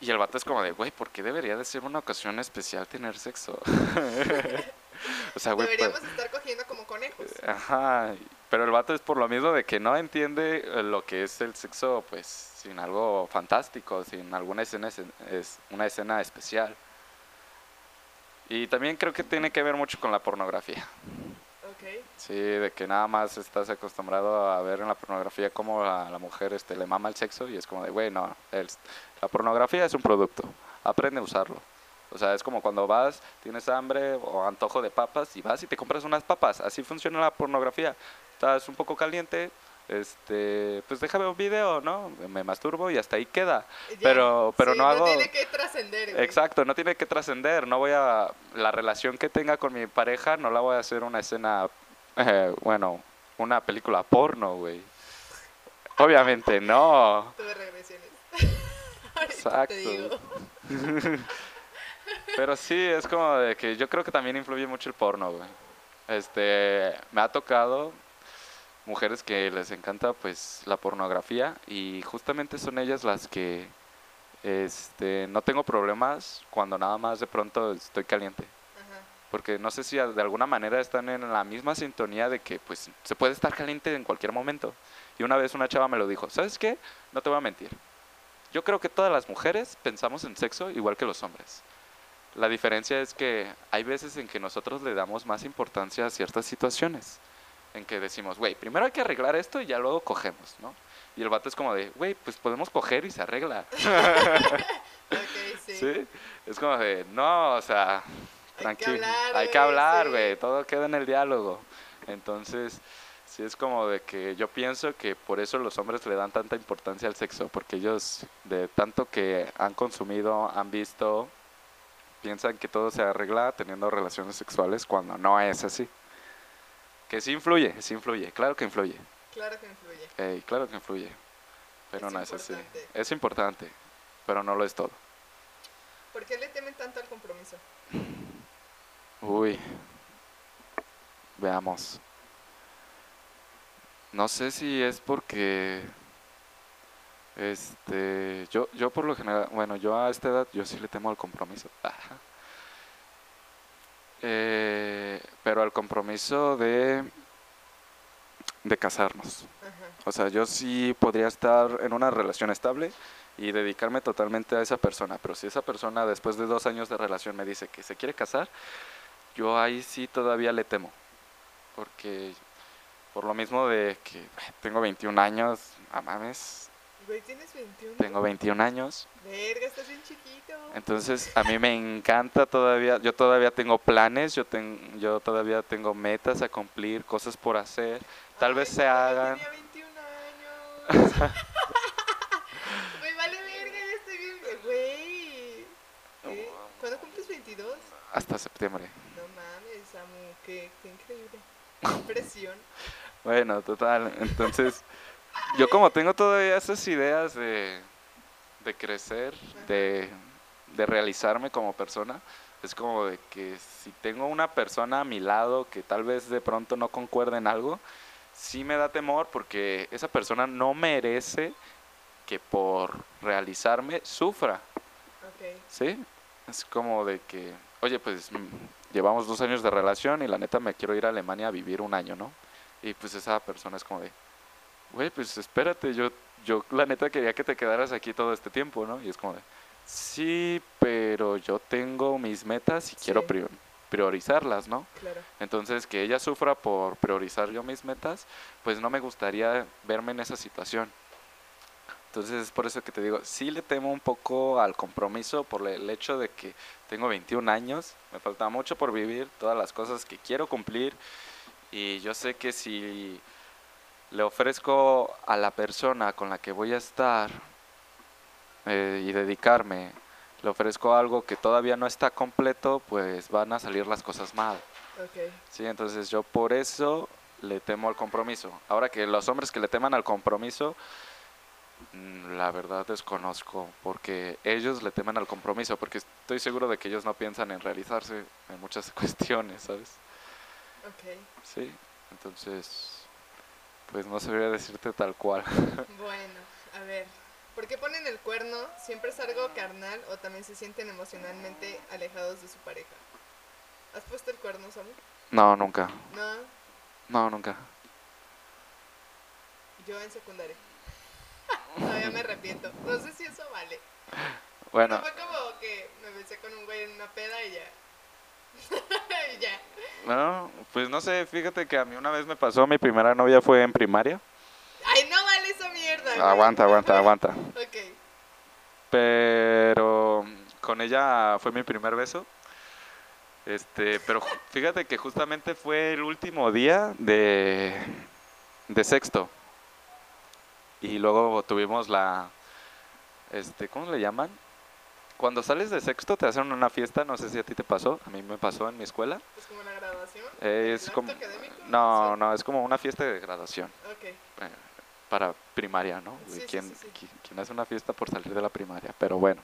Y el vato es como de, güey, ¿por qué debería de ser una ocasión especial tener sexo? o sea, güey, pues- Deberíamos estar cogiendo como conejos. Ajá, pero el vato es por lo mismo de que no entiende eh, lo que es el sexo, pues, sin algo fantástico, sin alguna escena, es, es una escena especial. Y también creo que tiene que ver mucho con la pornografía. Sí, de que nada más estás acostumbrado a ver en la pornografía cómo a la mujer este, le mama el sexo y es como de, güey, no, la pornografía es un producto, aprende a usarlo. O sea, es como cuando vas, tienes hambre o antojo de papas y vas y te compras unas papas. Así funciona la pornografía. Estás un poco caliente, este, pues déjame un video, ¿no? Me masturbo y hasta ahí queda. Ya. Pero, pero Sí, no hago... tiene que trascender. Exacto, no tiene que trascender, no voy a la relación que tenga con mi pareja no la voy a hacer una escena eh, bueno, una película porno, güey. Obviamente no. Tuve regresiones. Exacto. Pero sí, es como de que yo creo que también influye mucho el porno, güey. Este, me ha tocado mujeres que les encanta pues la pornografía y justamente son ellas las que este no tengo problemas cuando nada más de pronto estoy caliente. Ajá. porque no sé si de alguna manera están en la misma sintonía de que pues se puede estar caliente en cualquier momento. Y una vez una chava me lo dijo, ¿sabes qué? No te voy a mentir. Yo creo que todas las mujeres pensamos en sexo igual que los hombres. La diferencia es que hay veces en que nosotros le damos más importancia a ciertas situaciones. En que decimos, güey, primero hay que arreglar esto y ya luego cogemos, ¿no? Y el vato es como de, güey, pues podemos coger y se arregla. Ok, sí. ¿Sí? Es como de, no, o sea, Hay que tranquilo. hablar, Hay que güey, hablar, sí. güey. Todo queda en el diálogo. Entonces, sí es como de que yo pienso que por eso los hombres le dan tanta importancia al sexo, porque ellos, de tanto que han consumido, han visto, piensan que todo se arregla teniendo relaciones sexuales cuando no es así. Que sí influye, sí influye, claro que influye. Claro que influye. Ey, claro que influye, pero Es no es así. Es importante, pero no lo es todo. ¿Por qué le temen tanto al compromiso? Uy. Veamos. No sé si es porque este yo yo por lo general, bueno, yo a esta edad yo sí le temo al compromiso. Ajá. Eh, pero al compromiso de de casarnos. Ajá. O sea, yo sí podría estar en una relación estable y dedicarme totalmente a esa persona, pero si esa persona después de dos años de relación me dice que se quiere casar, yo ahí sí todavía le temo, porque Por lo mismo de que eh, tengo 21 años, a mames, Güey, tienes 21. tengo 21 años. Verga, estás bien chiquito. Entonces, a mí me encanta todavía, yo todavía tengo planes, yo, ten- yo todavía tengo metas a cumplir, cosas por hacer. Tal Ay, vez se hagan. Tenía 21 años. Güey, vale verga, ya estoy bien. Güey. ¿Cuándo cumples 22? Hasta septiembre. No mames, Samu, qué, qué increíble. Qué presión. Bueno, total. Entonces, yo como tengo todavía esas ideas de, de crecer, de, de realizarme como persona, es como de que si tengo una persona a mi lado que tal vez de pronto no concuerde en algo, sí me da temor porque esa persona no merece que por realizarme sufra. Ok. ¿Sí? Es como de que, oye, pues mm, llevamos dos años de relación y la neta me quiero ir a Alemania a vivir un año, ¿no? Y pues esa persona es como de, güey, pues espérate, yo, yo la neta quería que te quedaras aquí todo este tiempo, ¿no? Y es como de, sí, pero yo tengo mis metas y quiero Sí. priorizarlas, ¿no? Claro. Entonces, que ella sufra por priorizar yo mis metas, pues no me gustaría verme en esa situación. Entonces, es por eso que te digo, sí le temo un poco al compromiso por el hecho de que tengo 21 años, me falta mucho por vivir, todas las cosas que quiero cumplir, y yo sé que si le ofrezco a la persona con la que voy a estar eh, y dedicarme, le ofrezco algo que todavía no está completo, pues van a salir las cosas mal. Ok. Sí, entonces yo por eso le temo al compromiso. Ahora que los hombres que le teman al compromiso, mm, la verdad desconozco, porque ellos le temen al compromiso, porque estoy seguro de que ellos no piensan en realizarse en muchas cuestiones, ¿sabes? Ok. Sí, entonces, pues no sabría decirte tal cual. Bueno, a ver. ¿Por qué ponen el cuerno? ¿Siempre es algo carnal o también se sienten emocionalmente alejados de su pareja? ¿Has puesto el cuerno, Samu? No, nunca. No, No, nunca. yo en secundaria. Todavía me arrepiento. No sé si eso vale. Bueno, No fue como que me besé con un güey en una peda y ya. ya. no, pues no sé, fíjate que a mí una vez me pasó, mi primera novia fue en primaria. Ay, no vale esa mierda. güey. Aguanta, aguanta, aguanta. Ok. Pero con ella fue mi primer beso. Este, pero fíjate que justamente fue el último día de, de sexto. Y luego tuvimos la, este, ¿cómo le llaman? Cuando sales de sexto te hacen una fiesta, no sé si a ti te pasó, a mí me pasó en mi escuela. Es como la graduación. Eh, es ¿El acto como, académico? no, no, es como una fiesta de graduación Ok. eh, para primaria, ¿no? Sí, ¿Quién, sí, sí. qui- quién hace una fiesta por salir de la primaria? Pero bueno,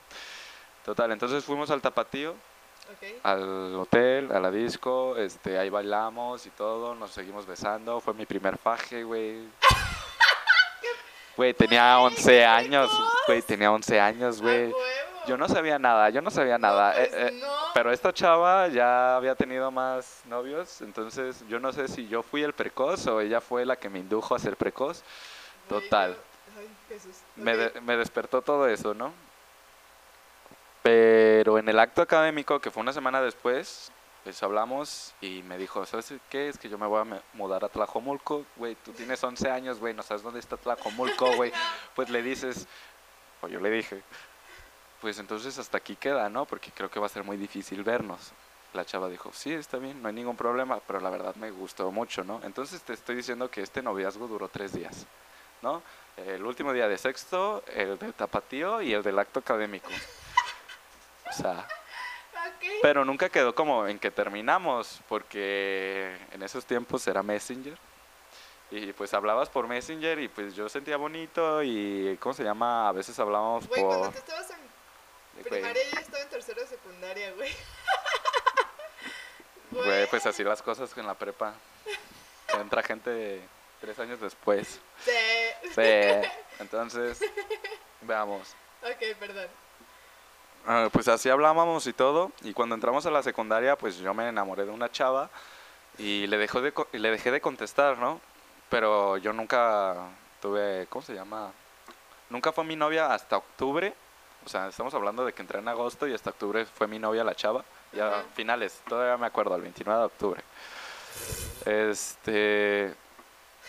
total, entonces fuimos al tapatío Ok. al hotel, a la disco, este, ahí bailamos y todo, nos seguimos besando, fue mi primer faje, güey. Güey, tenía Güey, 11 qué años, güey, tenía 11 años, ¡A güey. Yo no sabía nada, yo no sabía nada. No, eh, pues eh, no. Pero esta chava ya había tenido más novios, entonces yo no sé si yo fui el precoz o ella fue la que me indujo a ser precoz. Total. Ay, Jesús. Me, de- me despertó todo eso, ¿no? Pero en el acto académico, que fue una semana después, pues hablamos y me dijo, ¿sabes qué? Es que yo me voy a mudar a Tlajomulco, güey, tú tienes 11 años, güey, no sabes dónde está Tlajomulco, güey. Pues le dices, o yo le dije, pues entonces hasta aquí queda, ¿no? Porque creo que va a ser muy difícil vernos. La chava dijo, sí, está bien, no hay ningún problema, pero la verdad me gustó mucho, ¿no? Entonces te estoy diciendo que este noviazgo duró tres días, ¿no? El último día de sexto, el del tapatío y el del acto académico. O sea, pero nunca quedó como en que terminamos, porque en esos tiempos era Messenger. Y pues hablabas por Messenger y pues yo sentía bonito y, ¿cómo se llama? A veces hablábamos cuando por... tú estabas en güey, primaria, yo estaba en tercero de secundaria, güey. Güey, pues así las cosas en la prepa. Entra gente tres años después. Sí. Sí, entonces, veamos. Ok, perdón. Ah, pues así hablábamos y todo. Y cuando entramos a la secundaria, pues yo me enamoré de una chava y le, dejó de, y le dejé de contestar, ¿no? Pero yo nunca tuve, ¿cómo se llama? Nunca fue mi novia hasta octubre. O sea, estamos hablando de que entré en agosto y hasta octubre fue mi novia la chava. Ya finales, todavía me acuerdo, el 29 de octubre. Este.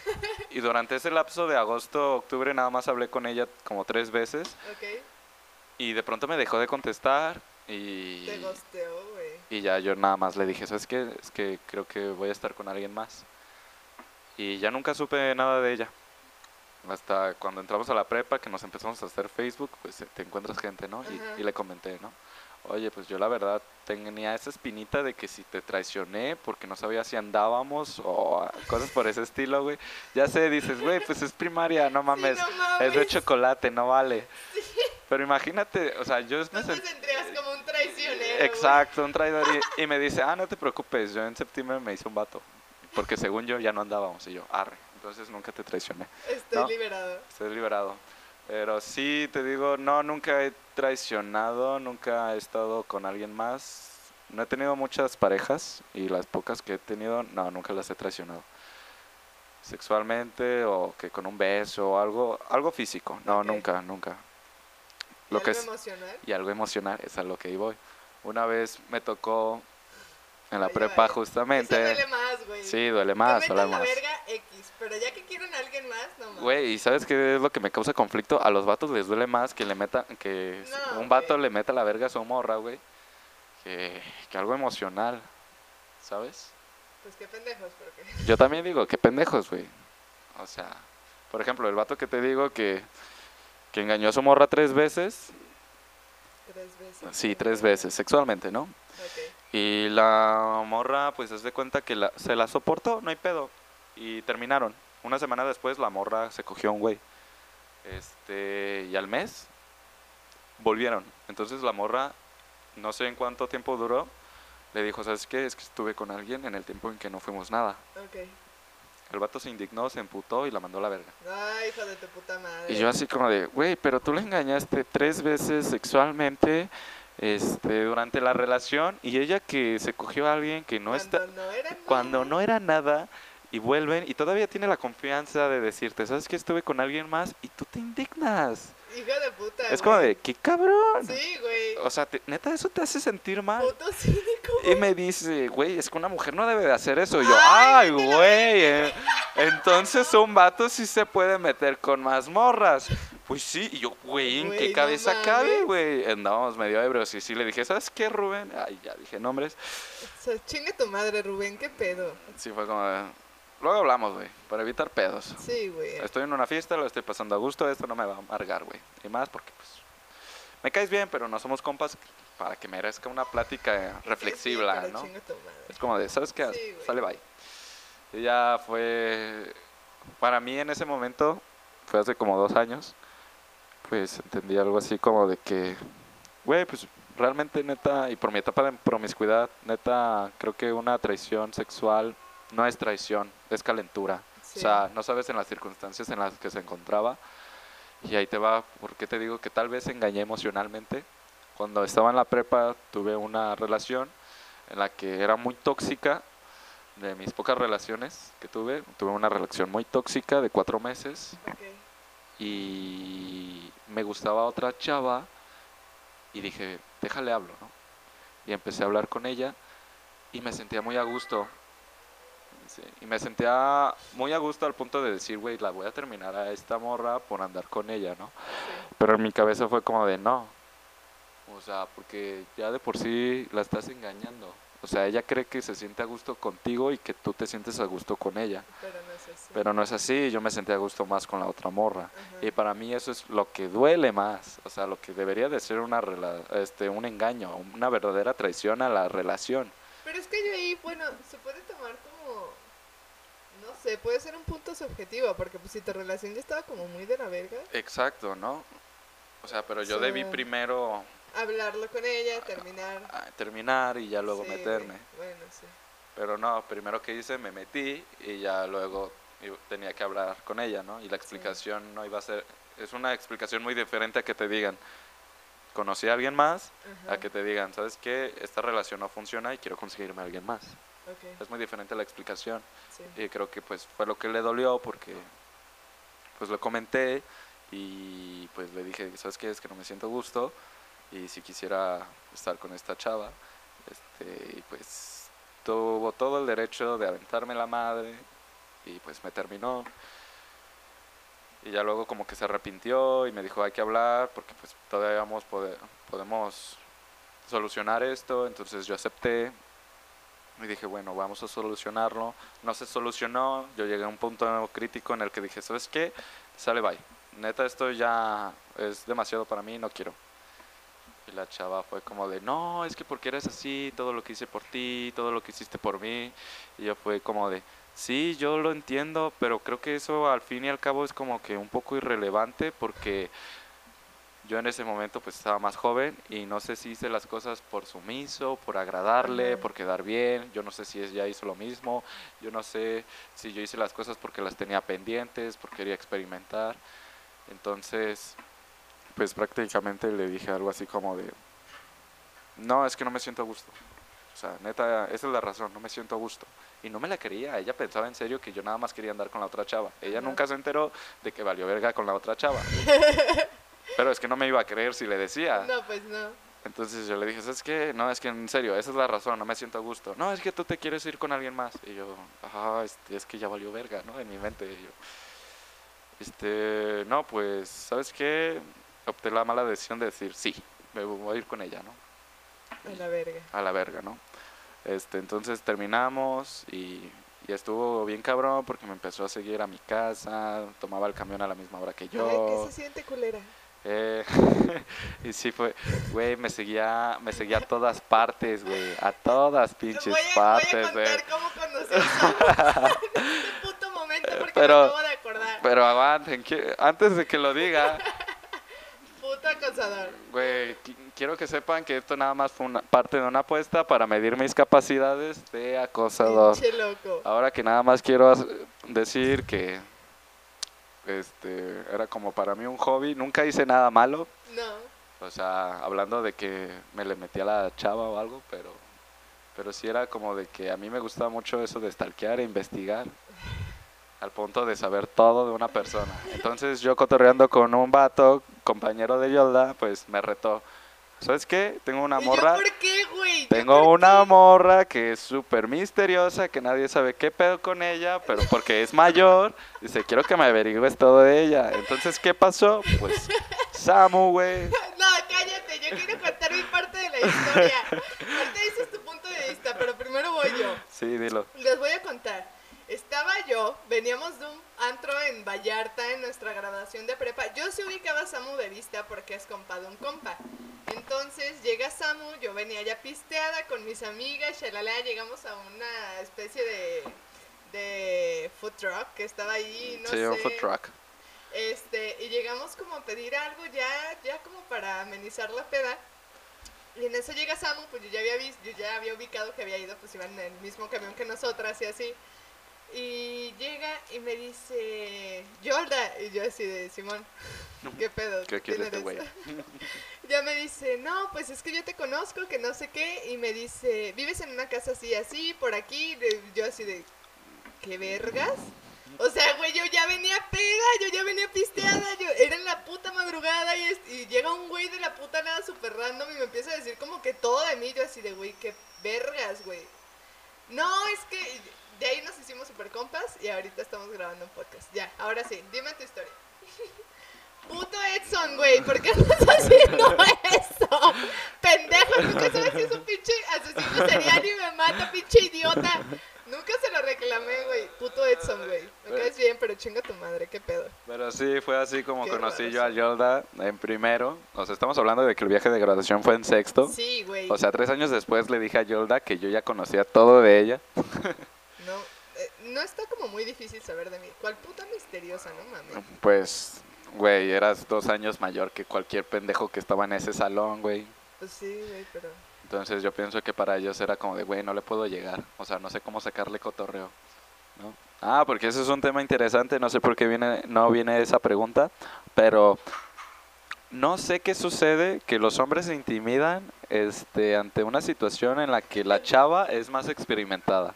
Y durante ese lapso de agosto, octubre, nada más hablé con ella como tres veces. Ok. Y de pronto me dejó de contestar. Y, Te gosteó, güey. y ya yo nada más le dije, ¿sabes qué? Es que creo que voy a estar con alguien más. Y ya nunca supe nada de ella. Hasta cuando entramos a la prepa, que nos empezamos a hacer Facebook, pues eh, te encuentras gente, ¿no? Y, le comenté, ¿no? Oye, pues yo la verdad tenía esa espinita de que si te traicioné porque no sabía si andábamos o cosas por ese estilo, güey. Ya sé, dices, güey, pues es primaria, no mames. no Es de chocolate, no vale. Pero imagínate, o sea, yo me No te sentí... sentirías como un traicionero. Exacto, un traidor. Y, y me dice, ah, no te preocupes, yo en septiembre me hice un vato. Porque según yo ya no andábamos. Y yo, arre. Entonces nunca te traicioné. Estoy ¿No? liberado. Estoy liberado. Pero sí, te digo, no, nunca he traicionado, nunca he estado con alguien más. No he tenido muchas parejas y las pocas que he tenido, no, nunca las he traicionado. Sexualmente o que con un beso o algo, algo físico. No, nunca, nunca. ¿Y Lo que algo es, emocional? y algo emocional, es a lo que ahí voy. Una vez me tocó en la prepa vaya. Eso justamente. duele más, güey. Sí, duele más, duele más. verga X, pero ya que quieren a alguien más, no mames. Güey, ¿y sabes qué es lo que me causa conflicto? A los vatos les duele más que le meta, que No, un vato güey. le meta la verga a su morra, güey, que, que algo emocional, ¿sabes? Pues qué pendejos, porque... Yo también digo, qué pendejos, güey. O sea, por ejemplo, el vato que te digo que, que engañó a su morra tres veces, Tres veces. sí, tres veces, sexualmente, ¿no? Ok. Y la morra, pues, se de cuenta que la- se la soportó, no hay pedo. Y terminaron. Una semana después, la morra se cogió a un güey. Este, y al mes, volvieron. Entonces, la morra, no sé en cuánto tiempo duró, le dijo, ¿sabes qué? Es que estuve con alguien en el tiempo en que no fuimos nada. Ok. El vato se indignó, se emputó y la mandó a la verga. Ay, hijo de tu puta madre. Y yo así como de, güey, pero tú le engañaste tres veces sexualmente este, durante la relación y ella que se cogió a alguien que no está Cuando no era cuando nada. no era nada y vuelven y todavía tiene la confianza de decirte, ¿sabes que estuve con alguien más? Y tú te indignas. Hijo de puta, Es como de, qué cabrón. Sí, güey. O sea, te- neta, eso te hace sentir mal. Puto Y me dice, güey, es que una mujer no debe de hacer eso. Y yo, Ay, güey. Entonces un vato sí se puede meter con más morras. Pues sí, y yo, güey, ¿en qué no cabeza cabe, güey? Andábamos medio ebrios y sí le dije, ¿sabes qué, Rubén? Ay, ya dije nombres. O sea, chingue tu madre, Rubén, qué pedo. Sí, fue como Luego hablamos, güey, para evitar pedos. Sí, güey. Estoy en una fiesta, lo estoy pasando a gusto, esto no me va a amargar, güey. Y más porque, pues, me caes bien, pero no somos compas para que merezca una plática reflexiva, Sí, ¿no? Es como de, ¿sabes qué? Sí. Sale bye. Y ya fue, para mí en ese momento, fue hace como dos años, pues entendí algo así como de que, güey, pues realmente neta, y por mi etapa de promiscuidad, neta, creo que una traición sexual no es traición, es calentura. O sea, no sabes en las circunstancias en las que se encontraba. Y ahí te va, porque te digo que tal vez engañé emocionalmente. Cuando estaba en la prepa tuve una relación en la que era muy tóxica. De mis pocas relaciones que tuve, tuve una relación muy tóxica de cuatro meses y me gustaba otra chava y dije, déjale hablo, ¿no? Y empecé a hablar con ella y me sentía muy a gusto. Sí, y me sentía muy a gusto al punto de decir, güey, la voy a terminar a esta morra por andar con ella, ¿no? Sí. Pero en mi cabeza fue como de no. O sea, porque ya de por sí la estás engañando. O sea, ella cree que se siente a gusto contigo y que tú te sientes a gusto con ella. Pero no es así. Pero no es así, yo me sentía a gusto más con la otra morra. Ajá. Y para mí eso es lo que duele más, o sea, lo que debería de ser una rela- este un engaño, una verdadera traición a la relación. Pero es que yo ahí, bueno, se puede tomar como. No sé, puede ser un punto subjetivo, porque pues si tu relación ya estaba como muy de la verga, Exacto, ¿no? O sea, pero yo Sí. debí primero hablarlo con ella, terminar. ah, terminar y ya luego Sí, meterme. güey. Bueno, sí. Pero no, primero que hice me metí y ya luego tenía que hablar con ella, ¿no? Y la explicación no iba a ser es una explicación muy diferente a que te digan conocí a alguien más Ajá. a que te digan, ¿sabes qué? Esta relación no funciona y quiero conseguirme a alguien más. Ok, Es muy diferente la explicación. sí. Y creo que pues fue lo que le dolió porque pues lo comenté y pues le dije, ¿sabes qué? Es que no me siento gusto y si quisiera estar con esta chava, este, pues tuvo todo el derecho de aventarme la madre y pues me terminó. Y ya luego como que se arrepintió y me dijo hay que hablar porque pues todavía vamos podemos solucionar esto. Entonces yo acepté y dije, bueno, vamos a solucionarlo. No se solucionó, yo llegué a un punto crítico en el que dije, ¿sabes qué? Sale, bye. Neta, esto ya es demasiado para mí, no quiero. Y la chava fue como de, no, es que porque eres así, todo lo que hice por ti, todo lo que hiciste por mí. Y yo fue como de, sí, yo lo entiendo, pero creo que eso al fin y al cabo es como que un poco irrelevante porque yo en ese momento pues estaba más joven y no sé si hice las cosas por sumiso, por agradarle, por quedar bien, yo no sé si ella hizo lo mismo, yo no sé si yo hice las cosas porque las tenía pendientes, porque quería experimentar. Entonces, pues prácticamente le dije algo así como de, no, es que no me siento a gusto. O sea, neta, esa es la razón, no me siento a gusto. Y no me la quería, ella pensaba en serio que yo nada más quería andar con la otra chava. Ella nunca se enteró de que valió verga con la otra chava. Pero es que no me iba a creer si le decía. No, pues no. Entonces yo le dije, ¿sabes qué? No, es que en serio, esa es la razón, no me siento a gusto. No, es que tú te quieres ir con alguien más. Y yo, ah, este, es que ya valió verga, ¿no? En mi mente. Y yo, este, no, pues, ¿sabes qué? Opté la mala decisión de decir, sí, me voy a ir con ella, ¿no? A la verga. a la verga, ¿no? Este, entonces terminamos y, y estuvo bien cabrón porque me empezó a seguir a mi casa, tomaba el camión a la misma hora que Ay, yo. ¿qué se siente culera? eh, y sí fue, güey, me seguía, me seguía a todas partes, güey, a todas pinches voy, a, partes, güey. cómo conocí este puto momento porque Pero- me acabo de acordar. Pero aguanten, antes de que lo diga, Acosador. güey, qui- quiero que sepan que esto nada más fue una parte de una apuesta para medir mis capacidades de acosador. Pinche loco. Ahora que nada más quiero decir que este era como para mí un hobby, nunca hice nada malo, No. o sea, hablando de que me le metí a la chava o algo, pero pero sí era como de que a mí me gustaba mucho eso de stalkear e investigar al punto de saber todo de una persona. Entonces yo cotorreando con un vato, compañero de Yolda, pues me retó. ¿Sabes qué? Tengo una ¿Y morra. yo por qué, güey? ¿Yo Tengo por una qué? morra que es súper misteriosa, que nadie sabe qué pedo con ella, pero porque es mayor, dice, quiero que me averigües todo de ella. Entonces, ¿qué pasó? Pues, Samu, güey. No, cállate, yo quiero contar mi parte de la historia. Ahorita dices tu punto de vista, pero primero voy yo. Sí, dilo. Les voy a contar. Estaba yo, veníamos de un antro en Vallarta en nuestra graduación de prepa. Yo sí ubicaba a Samu de vista porque es compa de un compa. Entonces llega Samu, yo venía ya pisteada con mis amigas, shalala, llegamos a una especie de, de food truck que estaba ahí, no sí, sé. un food truck. Este, y llegamos como a pedir algo ya, ya como para amenizar la peda. Y en eso llega Samu, pues yo ya había visto, yo ya había ubicado que había ido, pues iban en el mismo camión que nosotras y así. Y llega y me dice, Yolda, y yo así de Simón, ¿qué pedo? ¿Qué ¿Quién quiere este eres?". güey? Ya me dice, no, pues es que yo te conozco, que no sé qué, y me dice, vives en una casa así, así, por aquí, de- yo así de, ¿qué vergas? O sea, güey, yo ya venía peda, yo ya venía pisteada, yo era en la puta madrugada y, es- y llega un güey de la puta nada super random y me empieza a decir como que todo de mí, yo así de, güey, qué vergas, güey. No, es que de ahí nos hicimos super compas y ahorita estamos grabando un podcast. Ya, ahora sí, dime tu historia. Puto Edson, güey, ¿por qué estás haciendo eso? Pendejo, nunca sabes si es un pinche asesino serial y me mata, pinche idiota. Nunca se lo reclamé, güey. Puto Edson, güey. Me caes bien, pero chinga tu madre, qué pedo. Pero sí, fue así como Qué conocí raro, yo a. Yolda en primero. O sea, estamos hablando de que el viaje de graduación fue en sexto. Sí, güey. O sea, tres años después le dije a Yolda que yo ya conocía todo de ella. Está como muy difícil saber de mí. ¿Cuál puta misteriosa, no mames? Pues, güey, eras dos años mayor que cualquier pendejo que estaba en ese salón, güey. Pues sí, güey, pero... Entonces yo pienso que para ellos era como de, güey, no le puedo llegar. O sea, no sé cómo sacarle cotorreo. ¿no? Ah, porque ese es un tema interesante. No sé por qué viene, no viene esa pregunta. Pero no sé qué sucede que los hombres se intimidan este, ante una situación en la que la chava es más experimentada.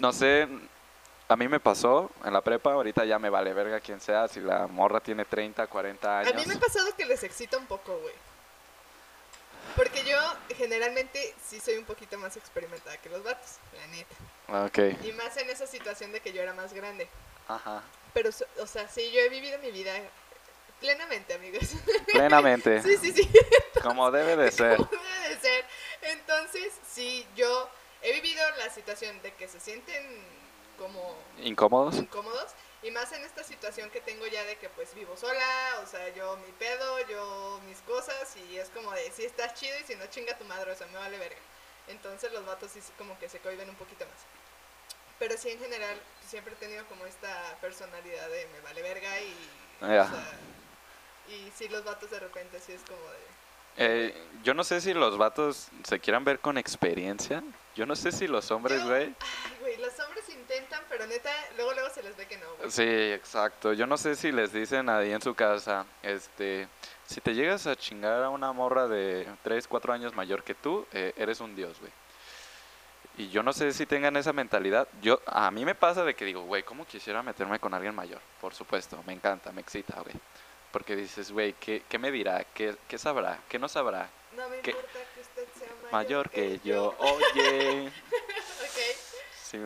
No sé, a mí me pasó en la prepa. Ahorita ya me vale verga quien sea. Si la morra tiene 30, 40 A años. mí me ha pasado que les excita un poco, güey. Porque yo generalmente sí soy un poquito más experimentada que los vatos, la neta. Ok. Y más en esa situación de que yo era más grande. Ajá. Pero, o sea, sí, yo he vivido mi vida plenamente, amigos. Plenamente. sí, sí, sí. Como debe de ser. Como debe de ser. Entonces, sí, yo he vivido la situación de que se sienten como ¿Incómodos? incómodos y más en esta situación que tengo ya de que pues vivo sola, o sea, yo mi pedo, yo mis cosas y es como de si estás chido y si no chinga tu madre, o sea, me vale verga. Entonces los vatos sí como que se cohiben un poquito más. Pero sí en general siempre he tenido como esta personalidad de me vale verga y o sea, y sí los vatos de repente sí es como de Eh, yo no sé si los vatos se quieran ver con experiencia. Yo no sé si los hombres, güey. Los hombres intentan, pero neta, luego luego se les ve que no, güey. Sí, exacto. Yo no sé si les dicen ahí en su casa, este, si te llegas a chingar a una morra de 3, 4 años mayor que tú, eh, eres un dios, güey. Y yo no sé si tengan esa mentalidad. Yo, a mí me pasa de que digo, güey, ¿cómo quisiera meterme con alguien mayor? Por supuesto, me encanta, me excita, güey. Porque dices, güey, ¿qué, ¿qué me dirá? ¿Qué, ¿Qué sabrá? ¿Qué no sabrá? No me importa que usted sea mayor, Mayor que yo. Oye. ok. Sí.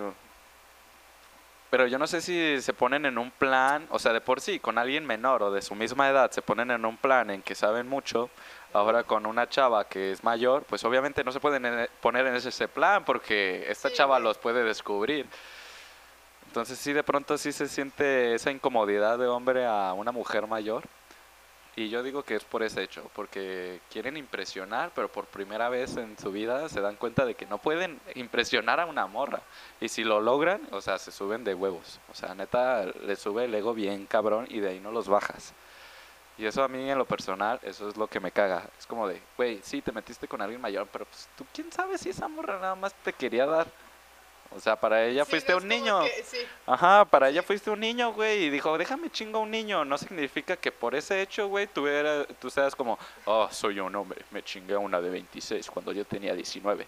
Pero yo no sé si se ponen en un plan, o sea, de por sí, con alguien menor o de su misma edad, se ponen en un plan en que saben mucho. Ahora con una chava que es mayor, pues obviamente no se pueden en- poner en ese, plan porque esta Sí, chava los puede descubrir. Entonces sí, de pronto sí se siente esa incomodidad de hombre a una mujer mayor. Y yo digo que es por ese hecho, porque quieren impresionar, pero por primera vez en su vida se dan cuenta de que no pueden impresionar a una morra. Y si lo logran, o sea, se suben de huevos. O sea, neta, le sube el ego bien cabrón y de ahí no los bajas. Y eso a mí en lo personal, eso es lo que me caga. Es como de, güey, sí, te metiste con alguien mayor, pero pues tú quién sabe si esa morra nada más te quería dar. O sea, para ella Sí, fuiste no un niño. que- sí, Ajá, para ella fuiste un niño, güey, y dijo, déjame chingo a un niño. No significa que por ese hecho, güey, tú, era- tú seas como, oh, soy un hombre, me chingué a una de 26 cuando yo tenía 19.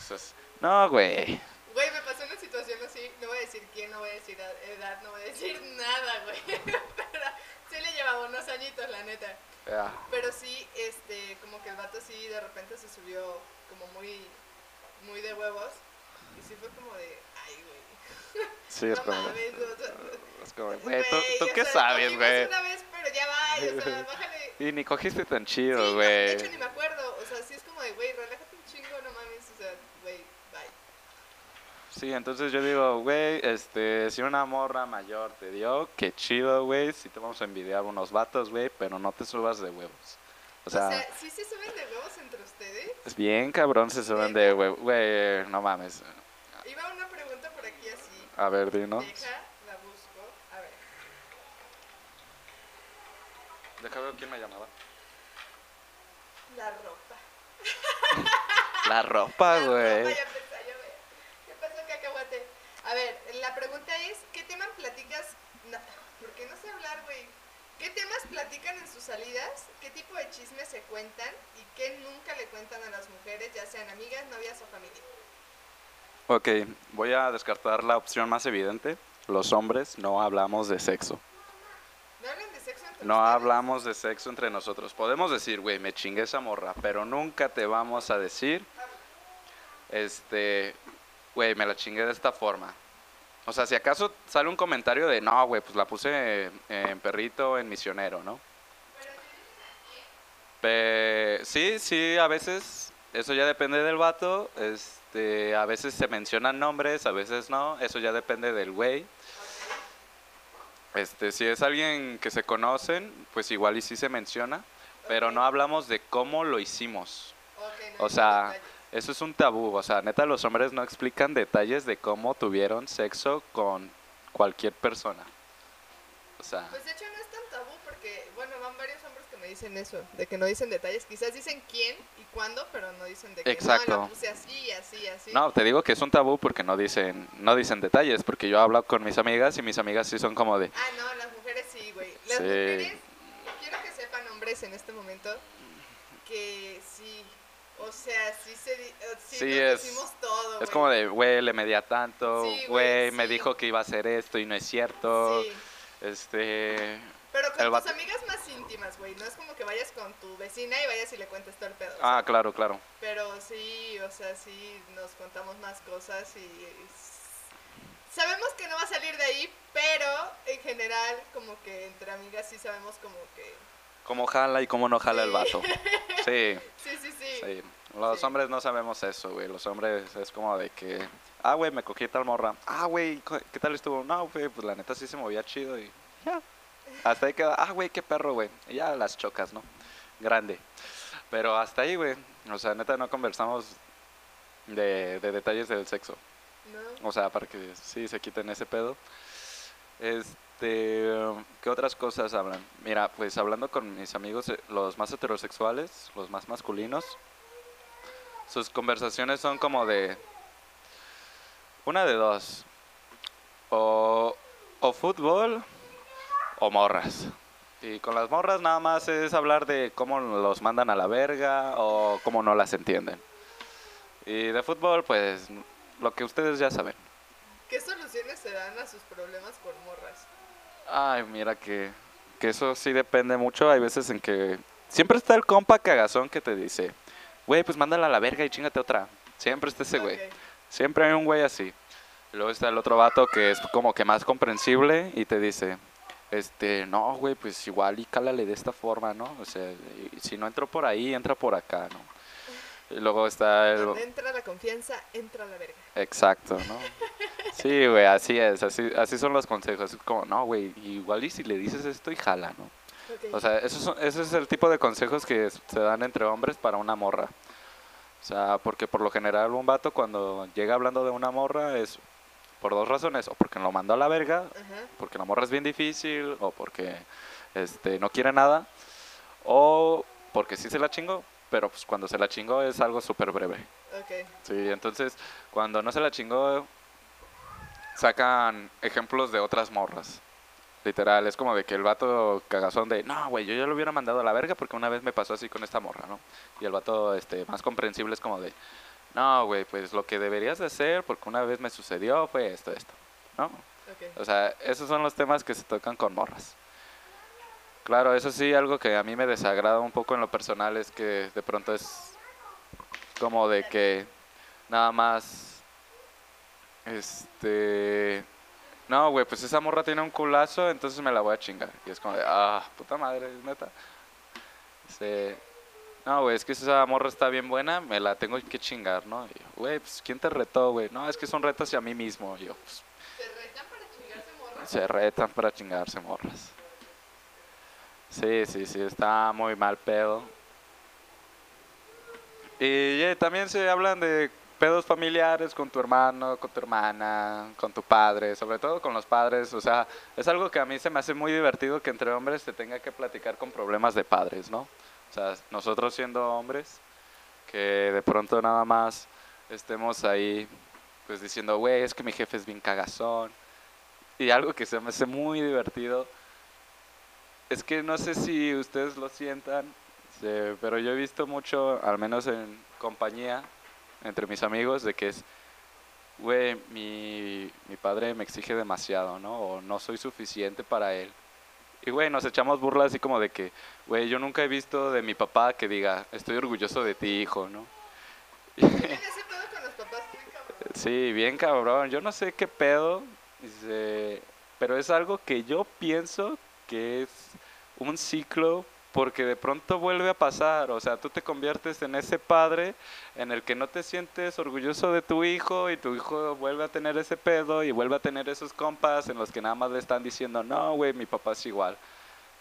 Entonces, no, güey. Güey, me pasó una situación así, no voy a decir quién, no voy a decir edad, no voy a decir nada, güey. Pero sí le llevaba unos añitos, la neta. Pero sí, este, como que el vato sí de repente se subió como muy, muy de huevos. Y sí fue como de, ay, güey. Sí, es no como, mames, o sea, es como, güey, ¿tú, tú o qué sea, sabes, güey? una vez, pero ya va, o sea, bájale. Y ni cogiste tan Sí, chido, no, de güey. hecho ni me acuerdo, o sea, sí es como de, güey, relájate un chingo, no mames, o sea, güey, bye. Sí, entonces yo digo, güey, este, si una morra mayor te dio, qué chido, güey, si te vamos a envidiar unos vatos, güey, pero no te subas de huevos. O O sea, sea, ¿sí se suben de huevos entre ustedes? es bien cabrón se suben de huevos, güey, no mames. Iba una pregunta por aquí así. A ver, dinos. Deja, la busco. A ver. Deja ver quién me llamaba. La ropa. La ropa, La güey. ropa, ya empecé a llover. ¿Qué pasó, cacahuate? A ver, la pregunta es, ¿qué temas platicas? No, ¿Por qué no sé hablar, güey? ¿Qué temas platican en sus salidas? ¿Qué tipo de chismes se cuentan? ¿Y qué nunca le cuentan a las mujeres, ya sean amigas, novias o familia? Ok, voy a descartar la opción más evidente. Los hombres no hablamos de sexo. ¿No hablan de sexo entre No ustedes? hablamos de sexo entre nosotros. Podemos decir, güey, me chingué esa morra, pero nunca te vamos a decir, este, güey, me la chingué de esta forma. O sea, si acaso sale un comentario de, no, güey, pues la puse en perrito, en misionero, ¿no? Pe- sí, sí, a veces, eso ya depende del vato, este, a veces se mencionan nombres, a veces no, eso ya depende del güey. Este, si es alguien que se conocen, pues igual y sí se menciona, pero no hablamos de cómo lo hicimos. No O sea. Eso es un tabú, o sea, neta los hombres no explican detalles de cómo tuvieron sexo con cualquier persona. O sea, Pues de hecho no es tan tabú porque, bueno, van varios hombres que me dicen eso, de que no dicen detalles. Quizás dicen quién cuándo, pero no dicen de que Exacto. no, la puse así, así, así. no, te digo que es un tabú porque no dicen, no dicen detalles, porque yo hablo con mis amigas y mis amigas sí son como de, Ah, no, las mujeres sí, güey. Las Sí. mujeres, quiero que sepan hombres en este momento que sí, o sea, sí se sí, Sí, es- decimos todo, es como de, güey, le medía tanto, güey, me dijo que iba a hacer esto y no es cierto. Sí. Este, Pero con tus amigas más íntimas, güey. No es como que vayas con tu vecina y vayas y le cuentes todo el pedo. Ah, claro, claro. Pero sí, o sea, sí nos contamos más cosas y sabemos que no va a salir de ahí, pero en general como que entre amigas sí sabemos como que Cómo jala y cómo no jala el vato. Sí, sí, sí, sí. sí. Los Sí. hombres no sabemos eso, güey. Los hombres es como de que, ah, güey, me cogí tal morra. Ah, güey, ¿qué tal estuvo? No, güey, pues la neta sí se movía chido y ya. Hasta ahí queda, ah, güey, qué perro, güey. Y ya las chocas, ¿no? Grande. Pero hasta ahí, güey. O sea, neta no conversamos de, de detalles del sexo. ¿No? O sea, para que sí se quiten ese pedo. Este, ¿qué otras cosas hablan? Mira, pues hablando con mis amigos, eh, los más heterosexuales, los más masculinos, sus conversaciones son como de una de dos. O, o fútbol o morras. Y con las morras nada más es hablar de cómo los mandan a la verga o cómo no las entienden. Y de fútbol, pues lo que ustedes ya saben. ¿Qué soluciones se dan a sus problemas con morras? Ay, mira que, que eso sí depende mucho. Hay veces en que siempre está el compa cagazón que te dice, güey, pues mándala a la verga y chingate otra. Siempre está ese güey. Siempre hay un güey así. Y luego está el otro vato que es como que más comprensible y te dice, este, no, güey, pues igual y cálale de esta forma, ¿no? O sea, si no entró por ahí, entra por acá, ¿no? Y luego está el... Donde entra la confianza, entra la verga. Exacto, ¿no? Sí, güey, así es, así, así son los consejos. Es como, no, güey, igual y si le dices esto y jala, ¿no? O sea, son- ese es el tipo de consejos que se dan entre hombres para una morra. O sea, porque por lo general un vato cuando llega hablando de una morra es por dos razones, o porque lo mandó a la verga, Ajá. porque la morra es bien difícil, o porque este, no quiere nada, o porque sí se la chingó, pero pues cuando se la chingó es algo súper breve. Ok. Sí, entonces cuando no se la chingó, sacan ejemplos de otras morras. Literal, es como de que el vato cagazón de, no, güey, yo ya lo hubiera mandado a la verga porque una vez me pasó así con esta morra, ¿no? Y el vato este, más comprensible es como de, no, güey, pues lo que deberías de hacer porque una vez me sucedió fue esto, esto, ¿no? O sea, esos son los temas que se tocan con morras. Claro, eso sí, algo que a mí me desagrada un poco en lo personal es que de pronto es como de que nada más, este, no, güey, pues esa morra tiene un culazo, entonces me la voy a chingar. Y es como de, ah, puta madre, neta. Este, no, güey, es que esa morra está bien buena, me la tengo que chingar, ¿no? Y yo, güey, pues ¿quién te retó, güey? No, es que son retos hacia mí mismo. Y yo, pues ¿Se retan para chingarse morras? se retan para chingarse morras. Sí, sí, sí, está muy mal pedo. Y eh, también se hablan de pedos familiares con tu hermano, con tu hermana, con tu padre, sobre todo con los padres. O sea, es algo que a mí se me hace muy divertido que entre hombres se tenga que platicar con problemas de padres, ¿no? O sea, nosotros siendo hombres, que de pronto nada más estemos ahí, pues diciendo, güey, es que mi jefe es bien cagazón. Y algo que se me hace muy divertido es que no sé si ustedes lo sientan, pero yo he visto mucho, al menos en compañía, entre mis amigos, de que es, güey, mi, mi padre me exige demasiado, ¿no? O no soy suficiente para él. Y, güey, nos echamos burlas así como de que, güey, yo nunca he visto de mi papá que diga, estoy orgulloso de ti, hijo, ¿no? ¿Tienen ese pedo con los papás muy cabrón? Sí, bien cabrón. Yo no sé qué pedo, pero es algo que yo pienso que es un ciclo porque de pronto vuelve a pasar. O sea, tú te conviertes en ese padre en el que no te sientes orgulloso de tu hijo y tu hijo vuelve a tener ese pedo y vuelve a tener esos compas en los que nada más le están diciendo, no, güey, mi papá es igual.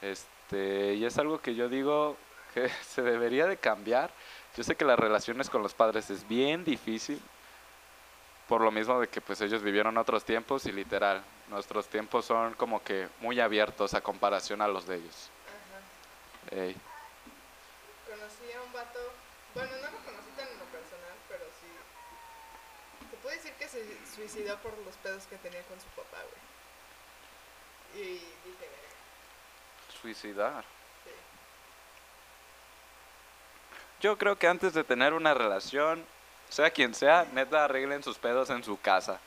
Este, y es algo que yo digo que se debería de cambiar. Yo sé que las relaciones con los padres es bien difícil, por lo mismo de que pues ellos vivieron otros tiempos y literal, nuestros tiempos son como que muy abiertos a comparación a los de ellos. Ey, Conocí a un vato, bueno, no lo conocí tan en lo personal, pero sí. Te puedo decir que se suicidó por los pedos que tenía con su papá, güey. Y dije, verga, suicidar. sí. Yo creo que antes de tener una relación, sea quien sea, neta arreglen sus pedos en su casa.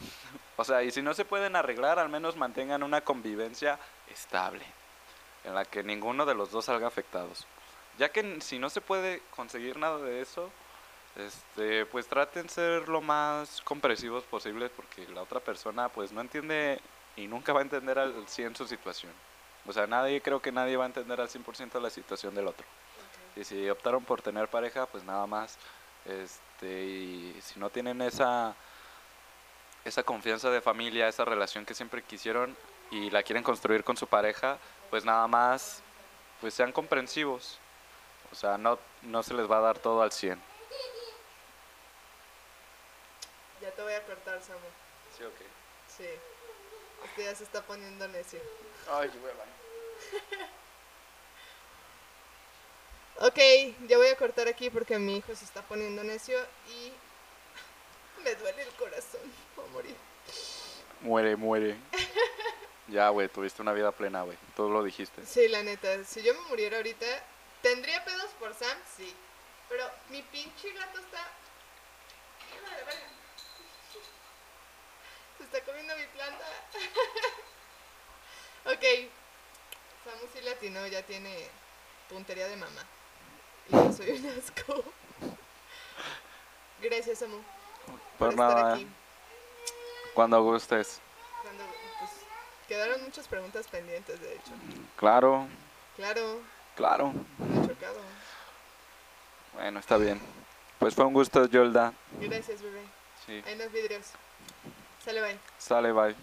O sea, y si no se pueden arreglar, al menos mantengan una convivencia estable. En la que ninguno de los dos salga afectados. Ya que si no se puede conseguir nada de eso, este, pues traten ser lo más comprensivos posibles porque la otra persona pues no entiende y nunca va a entender al 100 su situación. O sea, nadie, creo que nadie va a entender al 100% la situación del otro. Y si optaron por tener pareja, pues nada más. Este, y si no tienen esa, esa confianza de familia, esa relación que siempre quisieron y la quieren construir con su pareja, pues nada más, pues sean comprensivos. O sea, no, no se les va a dar todo al 100. Ya te voy a cortar, Samu. Sí, ok. Sí. Este ya se está poniendo necio. Ay, hueva. Ok, ya voy a cortar aquí porque mi hijo se está poniendo necio y me duele el corazón. Voy a morir. Muere, muere. ya, güey, tuviste una vida plena, güey. Tú lo dijiste. Sí, la neta, si yo me muriera ahorita, ¿tendría pedos por Sam? Sí. Pero mi pinche gato está... Hijo de la verga. Se está comiendo mi planta. ok. Samu sí latino, ya tiene puntería de mamá. Y yo soy un asco. Gracias, Samu. Por estar nada, aquí. cuando gustes. Quedaron muchas preguntas pendientes, de hecho. Claro, Claro, claro. me he chocado. Bueno, está bien. Pues fue un gusto, Yolda. Gracias, bebé. Sí. Hay unos vidrios. Sale, bye. Sale, bye.